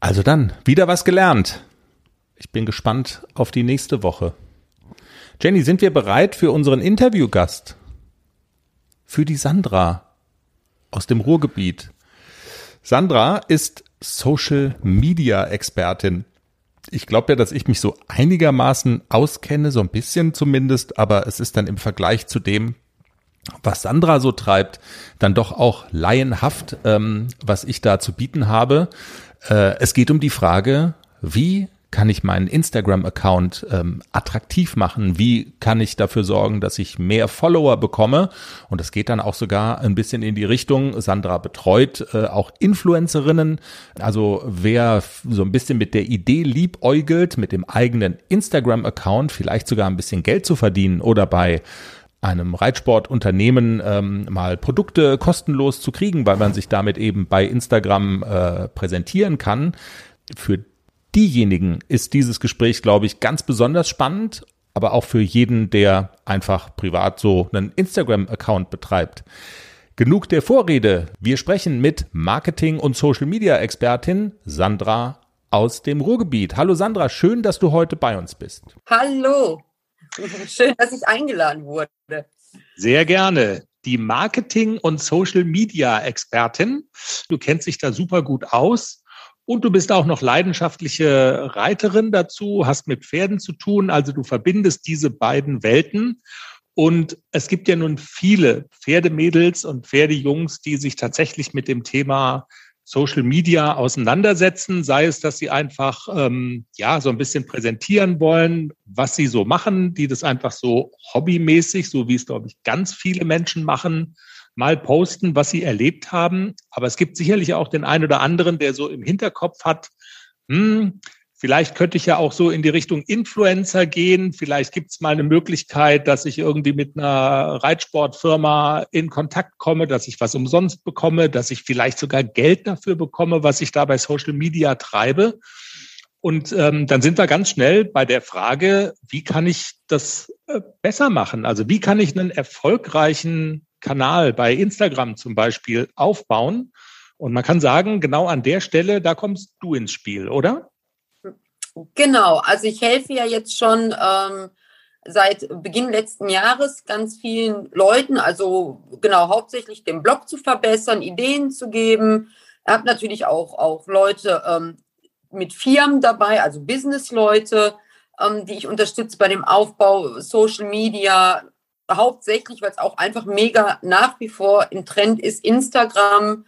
Also dann, wieder was gelernt. Ich bin gespannt auf die nächste Woche. Jenny, sind wir bereit für unseren Interviewgast? Für die Sandra aus dem Ruhrgebiet. Sandra ist Social Media Expertin. Ich glaube ja, dass ich mich so einigermaßen auskenne, so ein bisschen zumindest, aber es ist dann im Vergleich zu dem, was Sandra so treibt, dann doch auch laienhaft, ähm, was ich da zu bieten habe. Äh, es geht um die Frage, wie kann ich meinen Instagram-Account ähm, attraktiv machen? Wie kann ich dafür sorgen, dass ich mehr Follower bekomme? Und das geht dann auch sogar ein bisschen in die Richtung, Sandra betreut äh, auch Influencerinnen. Also wer so ein bisschen mit der Idee liebäugelt, mit dem eigenen Instagram-Account vielleicht sogar ein bisschen Geld zu verdienen oder bei einem Reitsportunternehmen ähm, mal Produkte kostenlos zu kriegen, weil man sich damit eben bei Instagram äh, präsentieren kann. Für diejenigen ist dieses Gespräch, glaube ich, ganz besonders spannend, aber auch für jeden, der einfach privat so einen Instagram-Account betreibt. Genug der Vorrede. Wir sprechen mit Marketing- und Social-Media-Expertin Sandra aus dem Ruhrgebiet. Hallo Sandra, schön, dass du heute bei uns bist. Hallo. Schön, dass ich eingeladen wurde. Sehr gerne. Die Marketing- und Social-Media-Expertin. Du kennst dich da super gut aus. Und du bist auch noch leidenschaftliche Reiterin dazu, hast mit Pferden zu tun. Also du verbindest diese beiden Welten. Und es gibt ja nun viele Pferdemädels und Pferdejungs, die sich tatsächlich mit dem Thema Social Media auseinandersetzen, sei es, dass sie einfach ähm, ja so ein bisschen präsentieren wollen, was sie so machen, die das einfach so hobbymäßig, so wie es glaube ich ganz viele Menschen machen, mal posten, was sie erlebt haben. Aber es gibt sicherlich auch den einen oder anderen, der so im Hinterkopf hat, hm, vielleicht könnte ich ja auch so in die Richtung Influencer gehen. Vielleicht gibt es mal eine Möglichkeit, dass ich irgendwie mit einer Reitsportfirma in Kontakt komme, dass ich was umsonst bekomme, dass ich vielleicht sogar Geld dafür bekomme, was ich da bei Social Media treibe. Und ähm, dann sind wir ganz schnell bei der Frage, wie kann ich das äh, besser machen? Also wie kann ich einen erfolgreichen Kanal bei Instagram zum Beispiel aufbauen? Und man kann sagen, genau an der Stelle, da kommst du ins Spiel, oder? Genau, also ich helfe ja jetzt schon ähm, seit Beginn letzten Jahres ganz vielen Leuten, also genau hauptsächlich den Blog zu verbessern, Ideen zu geben. Ich habe natürlich auch, auch Leute ähm, mit Firmen dabei, also Business-Leute, ähm, die ich unterstütze bei dem Aufbau Social Media, hauptsächlich, weil es auch einfach mega nach wie vor im Trend ist, Instagram.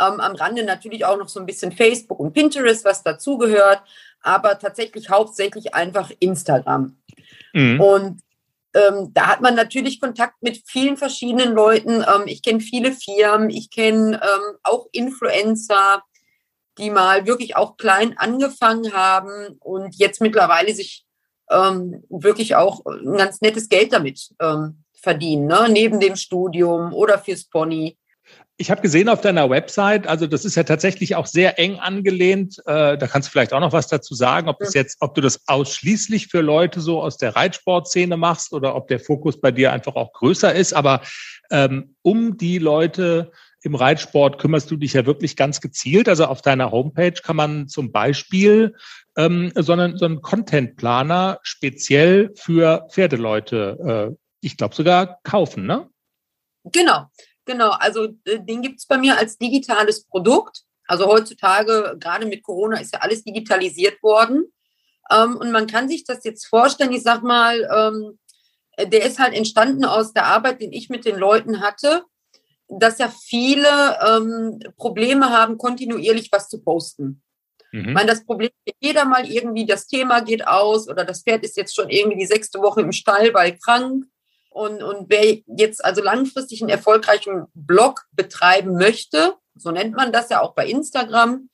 Ähm, am Rande natürlich auch noch so ein bisschen Facebook und Pinterest, was dazugehört, aber tatsächlich hauptsächlich einfach Instagram. Mhm. Und ähm, da hat man natürlich Kontakt mit vielen verschiedenen Leuten. Ähm, ich kenne viele Firmen, ich kenne ähm, auch Influencer, die mal wirklich auch klein angefangen haben und jetzt mittlerweile sich ähm, wirklich auch ein ganz nettes Geld damit ähm, verdienen, ne? neben dem Studium oder fürs Pony. Ich habe gesehen auf deiner Website, also das ist ja tatsächlich auch sehr eng angelehnt. Äh, da kannst du vielleicht auch noch was dazu sagen, ob das jetzt, ob du das ausschließlich für Leute so aus der Reitsportszene machst oder ob der Fokus bei dir einfach auch größer ist. Aber ähm, um die Leute im Reitsport kümmerst du dich ja wirklich ganz gezielt. Also auf deiner Homepage kann man zum Beispiel ähm, so einen, so einen Content-Planer speziell für Pferdeleute, äh, ich glaube sogar kaufen, ne? Genau. Genau, also äh, den gibt es bei mir als digitales Produkt. Also heutzutage, gerade mit Corona, ist ja alles digitalisiert worden. Ähm, und man kann sich das jetzt vorstellen, ich sag mal, ähm, der ist halt entstanden aus der Arbeit, den ich mit den Leuten hatte, dass ja viele ähm, Probleme haben, kontinuierlich was zu posten. Mhm. Ich meine, das Problem, jeder mal irgendwie, das Thema geht aus oder das Pferd ist jetzt schon irgendwie die sechste Woche im Stall, weil krank und, und wer jetzt also langfristig einen erfolgreichen Blog betreiben möchte, so nennt man das ja auch bei Instagram,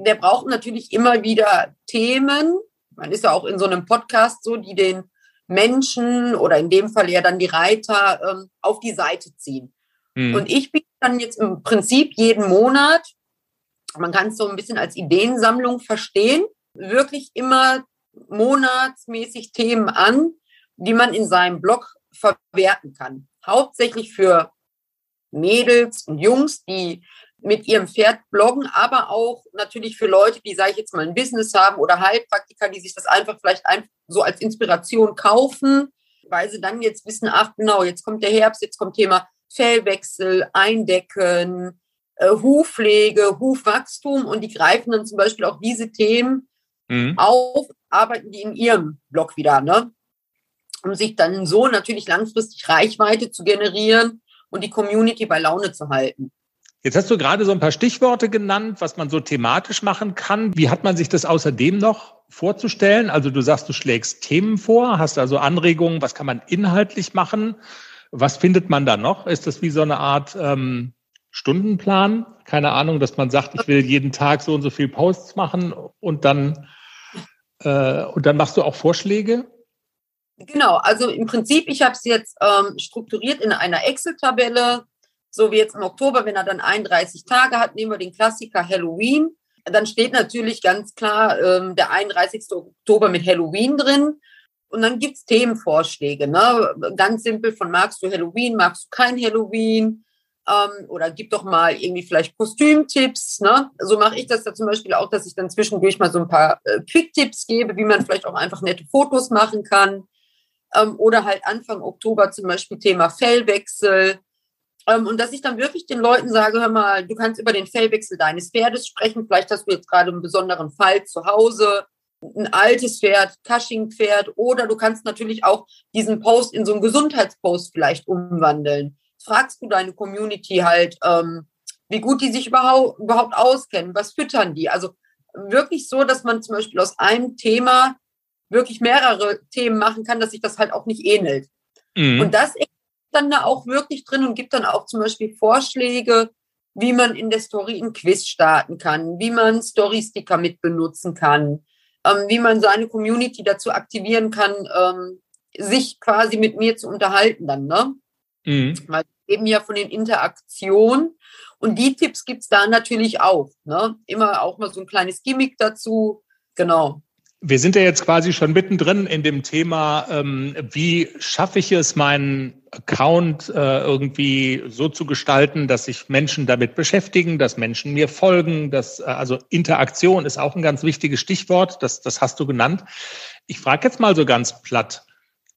der braucht natürlich immer wieder Themen. Man ist ja auch in so einem Podcast so, die den Menschen oder in dem Fall ja dann die Reiter ähm, auf die Seite ziehen. Mhm. Und ich biete dann jetzt im Prinzip jeden Monat, man kann es so ein bisschen als Ideensammlung verstehen, wirklich immer monatsmäßig Themen an, die man in seinem Blog verwerten kann. Hauptsächlich für Mädels und Jungs, die mit ihrem Pferd bloggen, aber auch natürlich für Leute, die, sage ich jetzt mal, ein Business haben oder Heilpraktiker, die sich das einfach vielleicht einfach so als Inspiration kaufen, weil sie dann jetzt wissen, ach genau, jetzt kommt der Herbst, jetzt kommt Thema Fellwechsel, Eindecken, äh, Hufpflege, Hufwachstum und die greifen dann zum Beispiel auch diese Themen mhm. auf, arbeiten die in ihrem Blog wieder. Ne? Um sich dann so natürlich langfristig Reichweite zu generieren und die Community bei Laune zu halten. Jetzt hast du gerade so ein paar Stichworte genannt, was man so thematisch machen kann. Wie hat man sich das außerdem noch vorzustellen? Also du sagst, du schlägst Themen vor, hast also Anregungen, was kann man inhaltlich machen? Was findet man da noch? Ist das wie so eine Art ähm, Stundenplan? Keine Ahnung, dass man sagt, ich will jeden Tag so und so viel Posts machen und dann äh, und dann machst du auch Vorschläge? Genau, also im Prinzip, ich habe es jetzt ähm, strukturiert in einer Excel-Tabelle, so wie jetzt im Oktober, wenn er dann 31 Tage hat, nehmen wir den Klassiker Halloween. Dann steht natürlich ganz klar ähm, der 31. Oktober mit Halloween drin. Und dann gibt's Themenvorschläge, ne? Ganz simpel von magst du Halloween, magst du kein Halloween? Ähm, oder gib doch mal irgendwie vielleicht Kostümtipps. Ne? So mache ich das da zum Beispiel auch, dass ich dann zwischendurch mal so ein paar äh, Quick-Tipps gebe, wie man vielleicht auch einfach nette Fotos machen kann. Ähm, oder halt Anfang Oktober zum Beispiel Thema Fellwechsel. Ähm, und dass ich dann wirklich den Leuten sage, hör mal, du kannst über den Fellwechsel deines Pferdes sprechen. Vielleicht hast du jetzt gerade einen besonderen Fall zu Hause, ein altes Pferd, Cushing-Pferd. Oder du kannst natürlich auch diesen Post in so einen Gesundheitspost vielleicht umwandeln. Fragst du deine Community halt, ähm, wie gut die sich überhaupt, überhaupt auskennen, was füttern die. Also wirklich so, dass man zum Beispiel aus einem Thema wirklich mehrere Themen machen kann, dass sich das halt auch nicht ähnelt. Mhm. Und das ist dann da auch wirklich drin und gibt dann auch zum Beispiel Vorschläge, wie man in der Story ein Quiz starten kann, wie man Story-Sticker mit benutzen kann, ähm, wie man seine Community dazu aktivieren kann, ähm, sich quasi mit mir zu unterhalten dann, ne? Mhm. Weil eben ja von den Interaktionen und die Tipps gibt's da natürlich auch, ne? Immer auch mal so ein kleines Gimmick dazu, genau. Wir sind ja jetzt quasi schon mittendrin in dem Thema, ähm, wie schaffe ich es, meinen Account äh, irgendwie so zu gestalten, dass sich Menschen damit beschäftigen, dass Menschen mir folgen, dass äh, also Interaktion ist auch ein ganz wichtiges Stichwort, das, das hast du genannt. Ich frage jetzt mal so ganz platt,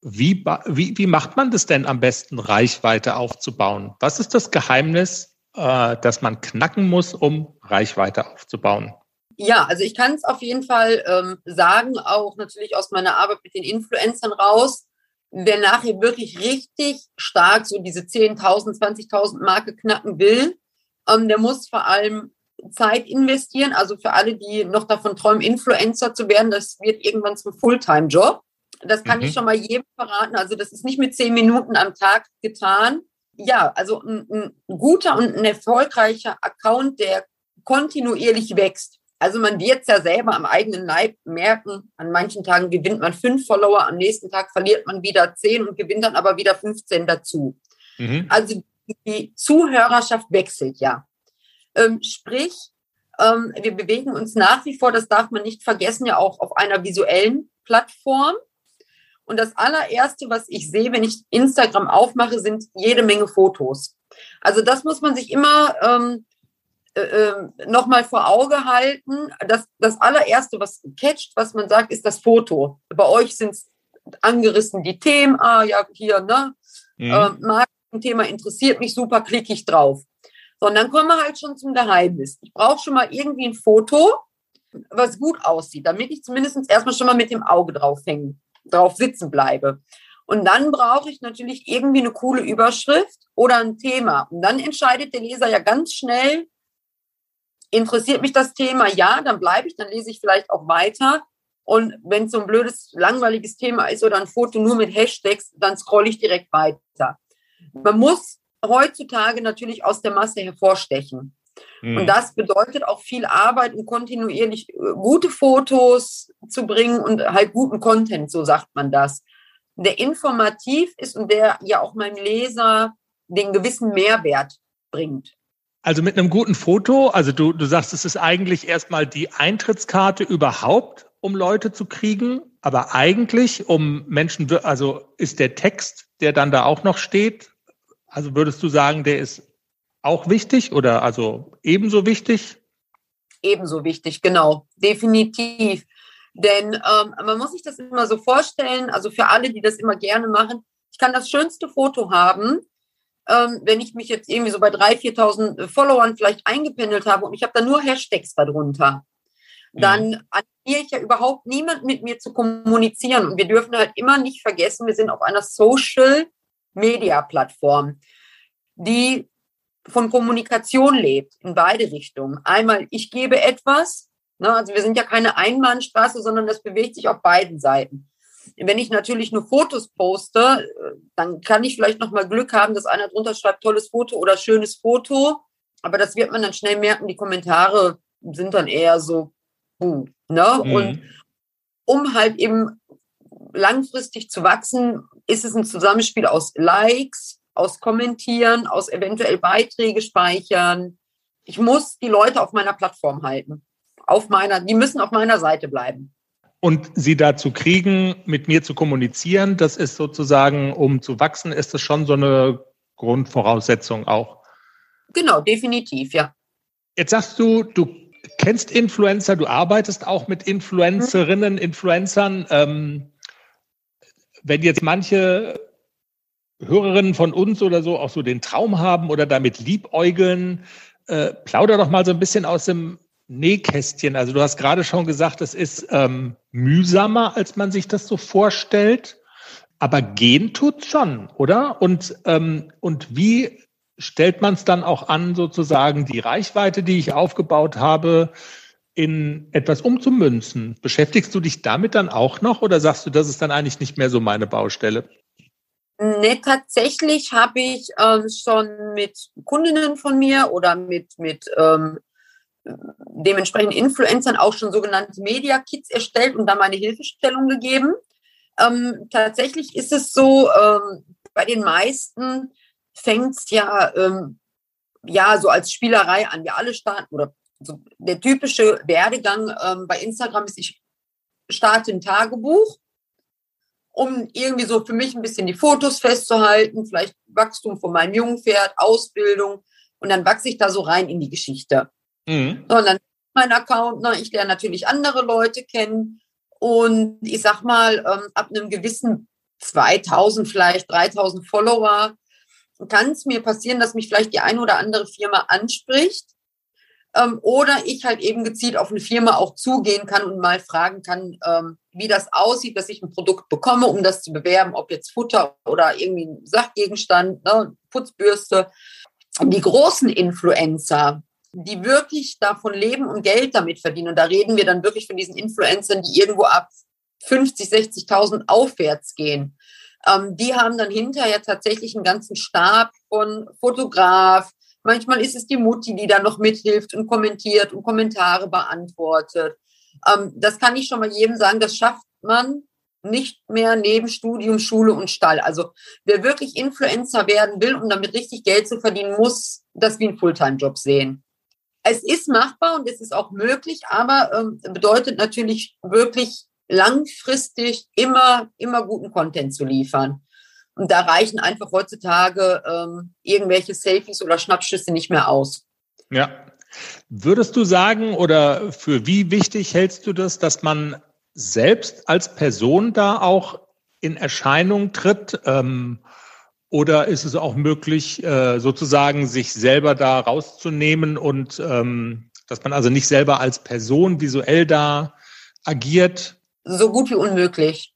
wie, wie, wie macht man das denn am besten, Reichweite aufzubauen? Was ist das Geheimnis, äh, das man knacken muss, um Reichweite aufzubauen? Ja, also ich kann es auf jeden Fall ähm, sagen, auch natürlich aus meiner Arbeit mit den Influencern raus. Wer nachher wirklich richtig stark so diese 10.000, 20.000 Marke knacken will, Ähm, der muss vor allem Zeit investieren. Also für alle, die noch davon träumen, Influencer zu werden, das wird irgendwann zum Fulltime-Job. Das kann mhm. ich schon mal jedem verraten. Also das ist nicht mit zehn Minuten am Tag getan. Ja, also ein, ein guter und ein erfolgreicher Account, der kontinuierlich wächst. Also man wird es ja selber am eigenen Leib merken. An manchen Tagen gewinnt man fünf Follower, am nächsten Tag verliert man wieder zehn und gewinnt dann aber wieder 15 dazu. Mhm. Also die Zuhörerschaft wechselt ja. Ähm, sprich, ähm, wir bewegen uns nach wie vor, das darf man nicht vergessen, ja auch auf einer visuellen Plattform. Und das allererste, was ich sehe, wenn ich Instagram aufmache, sind jede Menge Fotos. Also das muss man sich immer ähm, äh, ähm, nochmal vor Auge halten. Das, das allererste, was catcht, was man sagt, ist das Foto. Bei euch sind es angerissen die Themen. Ah, ja, hier, ne? Mhm. Äh, Marketing-Thema interessiert mich super, klicke ich drauf. So, und dann kommen wir halt schon zum Geheimnis. Ich brauche schon mal irgendwie ein Foto, was gut aussieht, damit ich zumindest erstmal schon mal mit dem Auge drauf hängen, drauf sitzen bleibe. Und dann brauche ich natürlich irgendwie eine coole Überschrift oder ein Thema. Und dann entscheidet der Leser ja ganz schnell, interessiert mich das Thema, ja, dann bleibe ich, dann lese ich vielleicht auch weiter. Und wenn es so ein blödes, langweiliges Thema ist oder ein Foto nur mit Hashtags, dann scrolle ich direkt weiter. Man muss heutzutage natürlich aus der Masse hervorstechen. Mhm. Und das bedeutet auch viel Arbeit und kontinuierlich äh, gute Fotos zu bringen und halt guten Content, so sagt man das. Der informativ ist und der ja auch meinem Leser den gewissen Mehrwert bringt. Also mit einem guten Foto, also du, du sagst, es ist eigentlich erstmal die Eintrittskarte überhaupt, um Leute zu kriegen, aber eigentlich, um Menschen, also ist der Text, der dann da auch noch steht, also würdest du sagen, der ist auch wichtig oder also ebenso wichtig? Ebenso wichtig, genau, definitiv. Denn ähm, man muss sich das immer so vorstellen, also für alle, die das immer gerne machen, ich kann das schönste Foto haben, ähm, wenn ich mich jetzt irgendwie so bei 3.000, 4.000 Followern vielleicht eingependelt habe und ich habe da nur Hashtags darunter, mhm. dann animiere ich ja überhaupt niemand mit mir zu kommunizieren. Und wir dürfen halt immer nicht vergessen, wir sind auf einer Social-Media-Plattform, die von Kommunikation lebt in beide Richtungen. Einmal, ich gebe etwas, ne, also wir sind ja keine Einbahnstraße, sondern das bewegt sich auf beiden Seiten. Wenn ich natürlich nur Fotos poste, dann kann ich vielleicht noch mal Glück haben, dass einer drunter schreibt, tolles Foto oder schönes Foto. Aber das wird man dann schnell merken, die Kommentare sind dann eher so, uh, ne? Mhm. Und um halt eben langfristig zu wachsen, ist es ein Zusammenspiel aus Likes, aus Kommentieren, aus eventuell Beiträge speichern. Ich muss die Leute auf meiner Plattform halten. Auf meiner, die müssen auf meiner Seite bleiben. Und sie dazu kriegen, mit mir zu kommunizieren, das ist sozusagen, um zu wachsen, ist das schon so eine Grundvoraussetzung auch. Genau, definitiv, ja. Jetzt sagst du, du kennst Influencer, du arbeitest auch mit Influencerinnen, Influencern. Ähm, wenn jetzt manche Hörerinnen von uns oder so auch so den Traum haben oder damit liebäugeln, äh, plauder doch mal so ein bisschen aus dem Nähkästchen. Also du hast gerade schon gesagt, es ist ähm, mühsamer, als man sich das so vorstellt. Aber gehen tut's schon, oder? Und, ähm, und wie stellt man es dann auch an, sozusagen die Reichweite, die ich aufgebaut habe, in etwas umzumünzen? Beschäftigst du dich damit dann auch noch oder sagst du, das ist dann eigentlich nicht mehr so meine Baustelle? Nee, tatsächlich habe ich ähm, schon mit Kundinnen von mir oder mit, mit ähm, dementsprechend Influencern auch schon sogenannte Media Kits erstellt und da meine Hilfestellung gegeben. Ähm, tatsächlich ist es so, ähm, bei den meisten fängt es ja, ähm, ja so als Spielerei an. Wir alle starten, oder so der typische Werdegang ähm, bei Instagram ist, ich starte ein Tagebuch, um irgendwie so für mich ein bisschen die Fotos festzuhalten, vielleicht Wachstum von meinem Jungpferd, Ausbildung und dann wachse ich da so rein in die Geschichte. Mhm. So, und dann mein Account, ne, ich lerne natürlich andere Leute kennen. Und ich sag mal, ähm, ab einem gewissen 2000, vielleicht 3000 Follower kann es mir passieren, dass mich vielleicht die eine oder andere Firma anspricht. Ähm, oder ich halt eben gezielt auf eine Firma auch zugehen kann und mal fragen kann, ähm, wie das aussieht, dass ich ein Produkt bekomme, um das zu bewerben, ob jetzt Futter oder irgendwie ein Sachgegenstand, ne, Putzbürste. Die großen Influencer, die wirklich davon leben und Geld damit verdienen, und da reden wir dann wirklich von diesen Influencern, die irgendwo ab 50, 60.000 aufwärts gehen, ähm, die haben dann hinterher tatsächlich einen ganzen Stab von Fotograf. Manchmal ist es die Mutti, die da noch mithilft und kommentiert und Kommentare beantwortet. Ähm, das kann ich schon mal jedem sagen, das schafft man nicht mehr neben Studium, Schule und Stall. Also wer wirklich Influencer werden will, um damit richtig Geld zu verdienen, muss das wie ein Fulltime-Job sehen. Es ist machbar und es ist auch möglich, aber ähm, bedeutet natürlich wirklich langfristig immer, immer guten Content zu liefern. Und da reichen einfach heutzutage ähm, irgendwelche Selfies oder Schnappschüsse nicht mehr aus. Ja. Würdest du sagen oder für wie wichtig hältst du das, dass man selbst als Person da auch in Erscheinung tritt? Ähm, oder ist es auch möglich, äh, sozusagen sich selber da rauszunehmen und ähm, dass man also nicht selber als Person visuell da agiert? so gut wie unmöglich.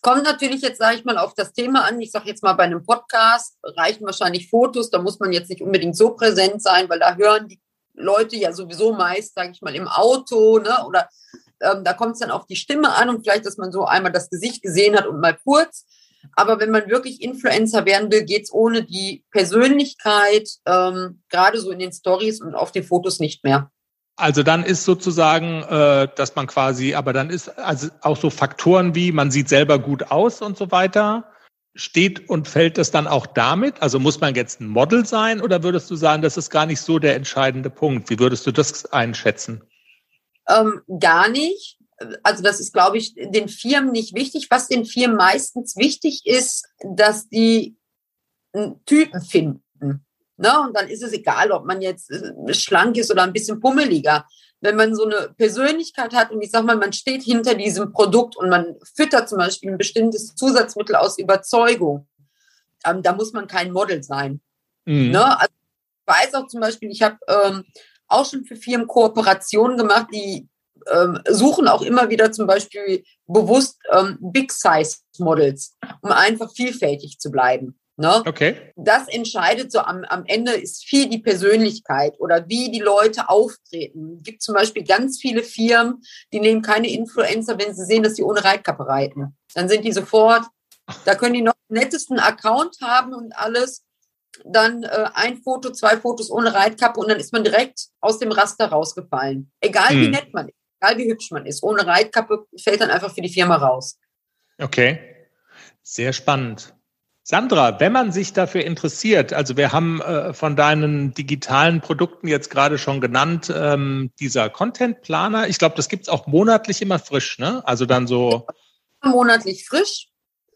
Kommt natürlich jetzt, sage ich mal, auf das Thema an. Ich sage jetzt mal, bei einem Podcast reichen wahrscheinlich Fotos. Da muss man jetzt nicht unbedingt so präsent sein, weil da hören die Leute ja sowieso meist, sage ich mal, im Auto. Ne? Oder ähm, da kommt es dann auf die Stimme an und vielleicht, dass man so einmal das Gesicht gesehen hat und mal kurz. Aber wenn man wirklich Influencer werden will, geht es ohne die Persönlichkeit, ähm, gerade so in den Stories und auf den Fotos nicht mehr. Also dann ist sozusagen, äh, dass man quasi, aber dann ist also auch so Faktoren wie, man sieht selber gut aus und so weiter. Steht und fällt das dann auch damit? Also muss man jetzt ein Model sein oder würdest du sagen, das ist gar nicht so der entscheidende Punkt? Wie würdest du das einschätzen? Ähm, gar nicht. Also das ist, glaube ich, den Firmen nicht wichtig. Was den Firmen meistens wichtig ist, dass die einen Typen finden. Ne? Und dann ist es egal, ob man jetzt äh, schlank ist oder ein bisschen pummeliger. Wenn man so eine Persönlichkeit hat und ich sag mal, man steht hinter diesem Produkt und man füttert zum Beispiel ein bestimmtes Zusatzmittel aus Überzeugung, ähm, da muss man kein Model sein. Mhm. Ne? Also ich weiß auch zum Beispiel, ich habe ähm, auch schon für Firmen Kooperationen gemacht, die suchen auch immer wieder zum Beispiel bewusst ähm, Big Size Models, um einfach vielfältig zu bleiben. Ne? Okay. Das entscheidet so am, am Ende ist viel die Persönlichkeit oder wie die Leute auftreten. Es gibt zum Beispiel ganz viele Firmen, die nehmen keine Influencer, wenn sie sehen, dass sie ohne Reitkappe reiten. Dann sind die sofort, da können die noch den nettesten Account haben und alles. Dann äh, ein Foto, zwei Fotos ohne Reitkappe und dann ist man direkt aus dem Raster rausgefallen. Egal hm. wie nett man ist, egal wie hübsch man ist. Ohne Reitkappe fällt dann einfach für die Firma raus. Okay. Sehr spannend. Sandra, wenn man sich dafür interessiert, also wir haben äh, von deinen digitalen Produkten jetzt gerade schon genannt, ähm, dieser Content Planer, ich glaube, das gibt's auch monatlich immer frisch, ne? Also dann so. Monatlich frisch,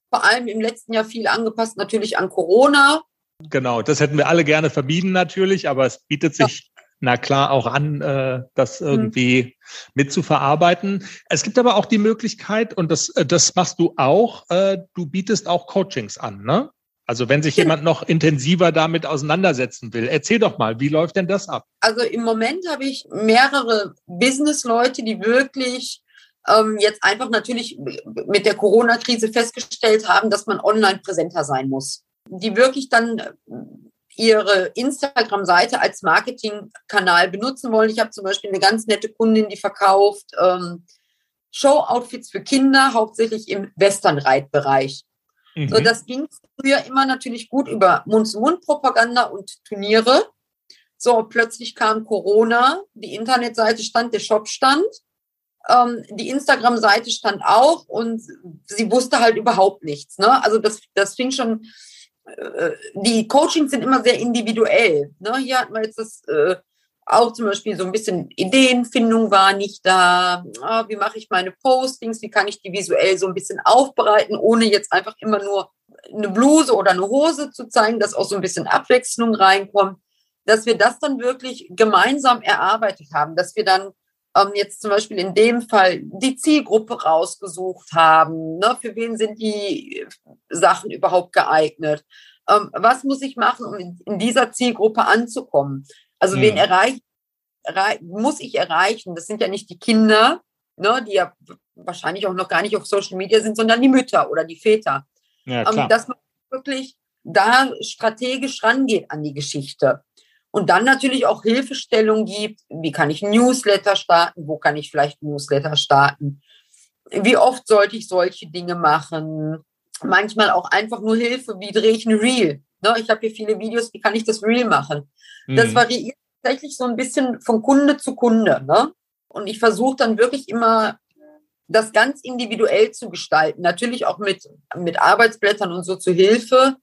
vor allem im letzten Jahr viel angepasst natürlich an Corona. Genau, das hätten wir alle gerne vermieden natürlich, aber es bietet sich na klar auch an, äh, das mhm. irgendwie mhm. mitzuverarbeiten. Es gibt aber auch die Möglichkeit, und das, äh, das machst du auch, äh, du bietest auch Coachings an, ne? Also wenn sich jemand noch intensiver damit auseinandersetzen will, erzähl doch mal, wie läuft denn das ab? Also im Moment habe ich mehrere Business-Leute, die wirklich ähm, jetzt einfach natürlich mit der Corona-Krise festgestellt haben, dass man online präsenter sein muss. Die wirklich dann ihre Instagram-Seite als Marketingkanal benutzen wollen. Ich habe zum Beispiel eine ganz nette Kundin, die verkauft ähm, Show-Outfits für Kinder, hauptsächlich im Western-Reitbereich. Mhm. So, das ging früher immer natürlich gut über Mund-zu-Mund-Propaganda und Turniere. So, plötzlich kam Corona, die Internetseite stand, der Shop stand, ähm, die Instagram-Seite stand auch und sie wusste halt überhaupt nichts. Ne? Also das, das fing schon die Coachings sind immer sehr individuell. Ne? Hier hat man jetzt das äh, auch zum Beispiel so ein bisschen Ideenfindung war nicht da. Ah, wie mache ich meine Postings? Wie kann ich die visuell so ein bisschen aufbereiten, ohne jetzt einfach immer nur eine Bluse oder eine Hose zu zeigen, dass auch so ein bisschen Abwechslung reinkommt. Dass wir das dann wirklich gemeinsam erarbeitet haben, dass wir dann ähm, jetzt zum Beispiel in dem Fall die Zielgruppe rausgesucht haben. Ne? Für wen sind die Sachen überhaupt geeignet? Ähm, was muss ich machen, um in, dieser Zielgruppe anzukommen? Also wen hm. erreicht, erreich, muss ich erreichen? Das sind ja nicht die Kinder, ne, die ja wahrscheinlich auch noch gar nicht auf Social Media sind, sondern die Mütter oder die Väter. Ja, ähm, dass man wirklich da strategisch rangeht an die Geschichte. Und dann natürlich auch Hilfestellung gibt, wie kann ich Newsletter starten, wo kann ich vielleicht Newsletter starten, wie oft sollte ich solche Dinge machen, manchmal auch einfach nur Hilfe, wie drehe ich ein Reel. Ne, ich habe hier viele Videos, wie kann ich das Reel machen? Mhm. Das variiert tatsächlich so ein bisschen von Kunde zu Kunde. Ne? Und ich versuche dann wirklich immer das ganz individuell zu gestalten. Natürlich auch mit, mit Arbeitsblättern und so zur Hilfe,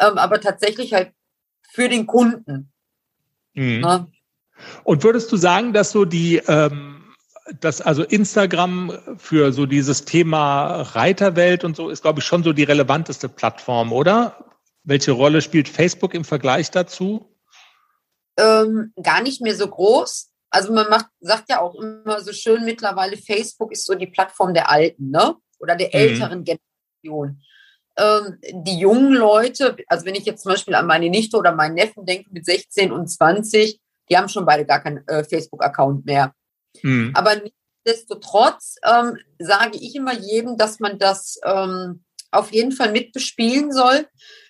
ähm, aber tatsächlich halt für den Kunden. Mhm. Ne? Und würdest du sagen, dass so die, ähm, dass also Instagram für so dieses Thema Reiterwelt und so ist, glaube ich, schon so die relevanteste Plattform, oder? Welche Rolle spielt Facebook im Vergleich dazu? Ähm, gar nicht mehr so groß. Also man macht, sagt ja auch immer so schön mittlerweile, Facebook ist so die Plattform der Alten, ne? Oder der mhm. älteren Generation. Ähm, die jungen Leute, also wenn ich jetzt zum Beispiel an meine Nichte oder meinen Neffen denke mit 16 und 20, die haben schon beide gar keinen äh, Facebook-Account mehr. Mhm. Aber nichtsdestotrotz ähm, sage ich immer jedem, dass man das ähm, auf jeden Fall mitbespielen soll,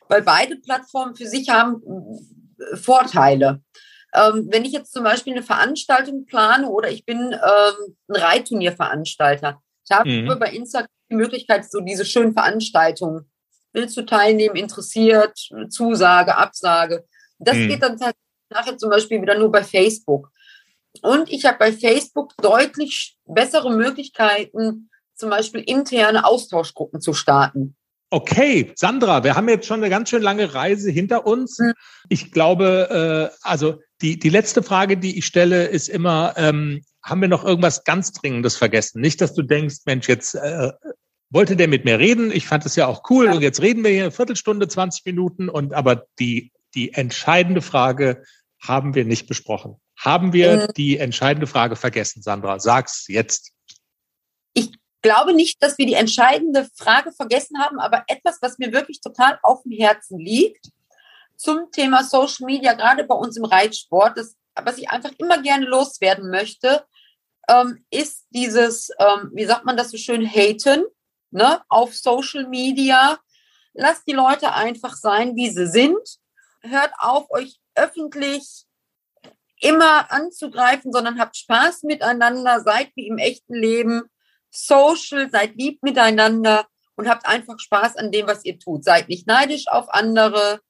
weil beide Plattformen für sich haben äh, Vorteile. Ähm, wenn ich jetzt zum Beispiel eine Veranstaltung plane oder ich bin ähm, ein Reitturnierveranstalter, ich habe mhm. bei Instagram die Möglichkeit, so diese schönen Veranstaltungen, willst du teilnehmen, interessiert, Zusage, Absage. Das mhm. geht dann nachher zum Beispiel wieder nur bei Facebook. Und ich habe bei Facebook deutlich bessere Möglichkeiten, zum Beispiel interne Austauschgruppen zu starten. Okay, Sandra, wir haben jetzt schon eine ganz schön lange Reise hinter uns. Mhm. Ich glaube, äh, also die, die letzte Frage, die ich stelle, ist immer, ähm, haben wir noch irgendwas ganz Dringendes vergessen? Nicht, dass du denkst, Mensch, jetzt äh, wollte der mit mir reden. Ich fand es ja auch cool und jetzt reden wir hier eine Viertelstunde, 20 Minuten und aber die, die entscheidende Frage haben wir nicht besprochen. Haben wir mhm. die entscheidende Frage vergessen, Sandra? Sag's jetzt. Ich glaube nicht, dass wir die entscheidende Frage vergessen haben, aber etwas, was mir wirklich total auf dem Herzen liegt, zum Thema Social Media, gerade bei uns im Reitsport, das, was ich einfach immer gerne loswerden möchte, ähm, ist dieses, ähm, wie sagt man das so schön, haten ne, auf Social Media. Lasst die Leute einfach sein, wie sie sind. Hört auf, euch öffentlich immer anzugreifen, sondern habt Spaß miteinander, seid wie im echten Leben, social, seid lieb miteinander und habt einfach Spaß an dem, was ihr tut. Seid nicht neidisch auf andere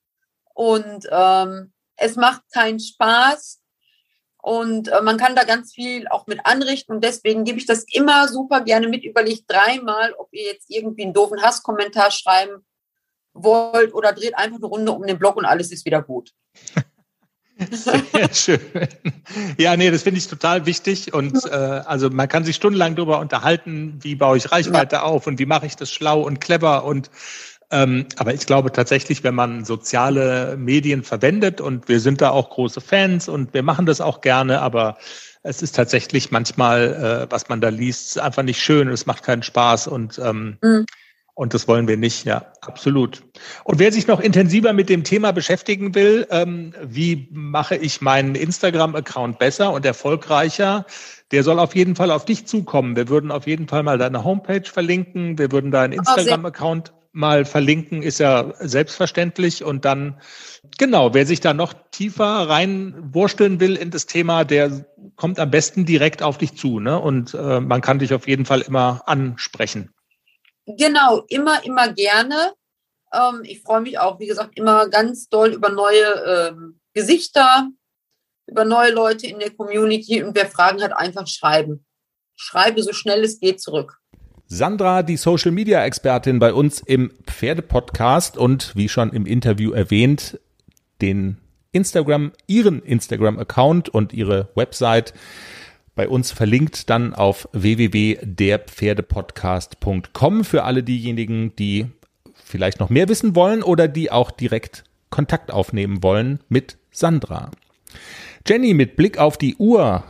und ähm, es macht keinen Spaß und äh, man kann da ganz viel auch mit anrichten und deswegen gebe ich das immer super gerne mit. Überlegt dreimal, ob ihr jetzt irgendwie einen doofen Hasskommentar schreiben wollt oder dreht einfach eine Runde um den Block und alles ist wieder gut. Sehr schön. Ja, nee, das finde ich total wichtig. Und äh, also man kann sich stundenlang darüber unterhalten, wie baue ich Reichweite ja. auf und wie mache ich das schlau und clever. Und ähm, aber ich glaube tatsächlich, wenn man soziale Medien verwendet und wir sind da auch große Fans und wir machen das auch gerne, aber es ist tatsächlich manchmal, äh, was man da liest, einfach nicht schön, es macht keinen Spaß und ähm, mhm. Und das wollen wir nicht, ja, absolut. Und wer sich noch intensiver mit dem Thema beschäftigen will, ähm, wie mache ich meinen Instagram-Account besser und erfolgreicher, der soll auf jeden Fall auf dich zukommen. Wir würden auf jeden Fall mal deine Homepage verlinken. Wir würden deinen Instagram-Account mal verlinken, ist ja selbstverständlich. Und dann, genau, wer sich da noch tiefer reinwursteln will in das Thema, der kommt am besten direkt auf dich zu. Ne? Und äh, man kann dich auf jeden Fall immer ansprechen. Genau, immer, immer gerne. Ähm, ich freue mich auch, wie gesagt, immer ganz doll über neue ähm, Gesichter, über neue Leute in der Community und wer Fragen hat, einfach schreiben. Schreibe so schnell es geht zurück. Sandra, die Social Media Expertin bei uns im Pferdepodcast und wie schon im Interview erwähnt, den Instagram, ihren Instagram Account und ihre Website bei uns verlinkt dann auf www.derpferdepodcast.com für alle diejenigen, die vielleicht noch mehr wissen wollen oder die auch direkt Kontakt aufnehmen wollen mit Sandra. Jenny, mit Blick auf die Uhr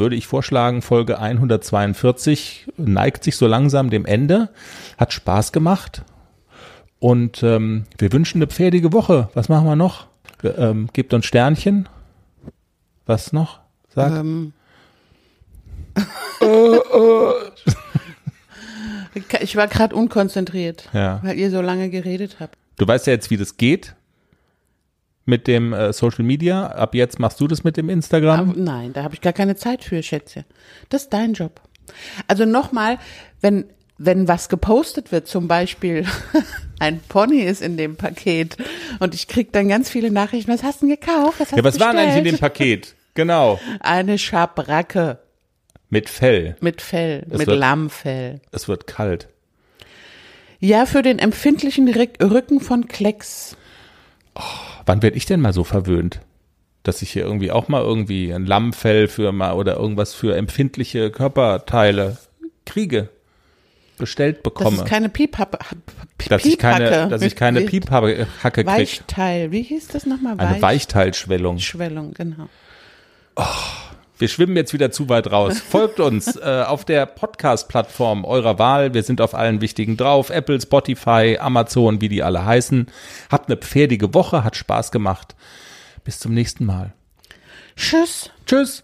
würde ich vorschlagen, Folge 142 neigt sich so langsam dem Ende. Hat Spaß gemacht. Und ähm, wir wünschen eine pferdige Woche. Was machen wir noch? Ähm, gebt uns Sternchen. Was noch? Sag. Ähm, ich war gerade unkonzentriert, ja. weil ihr so lange geredet habt. Du weißt ja jetzt, wie das geht mit dem äh, Social Media. Ab jetzt machst du das mit dem Instagram. Aber nein, da habe ich gar keine Zeit für, Schätze. Das ist dein Job. Also nochmal, wenn, wenn was gepostet wird, zum Beispiel ein Pony ist in dem Paket und ich krieg dann ganz viele Nachrichten, was hast du denn gekauft? Was hast ja, was du war denn eigentlich in dem bestellt? Paket? Genau. Eine Schabracke Mit Fell. mit Fell, Es mit wird- Lammfell. Es wird kalt. Ja, für den empfindlichen Rücken von Klecks. Wann werde ich denn mal so verwöhnt? Dass ich hier irgendwie auch mal irgendwie ein Lammfell für mal oder irgendwas für empfindliche Körperteile kriege. Bestellt bekomme. ist keine Piephappe. dass ich keine, Piephacke. dass ich keine Piephacke kriege. Weichteil. Wie hieß das nochmal? Eine Weichteilschwellung. Schwellung, genau. Wir schwimmen jetzt wieder zu weit raus. Folgt uns äh, auf der Podcast-Plattform eurer Wahl. Wir sind auf allen wichtigen drauf. Apple, Spotify, Amazon, wie die alle heißen. Habt eine pferdige Woche, hat Spaß gemacht. Bis zum nächsten Mal. Tschüss. Tschüss.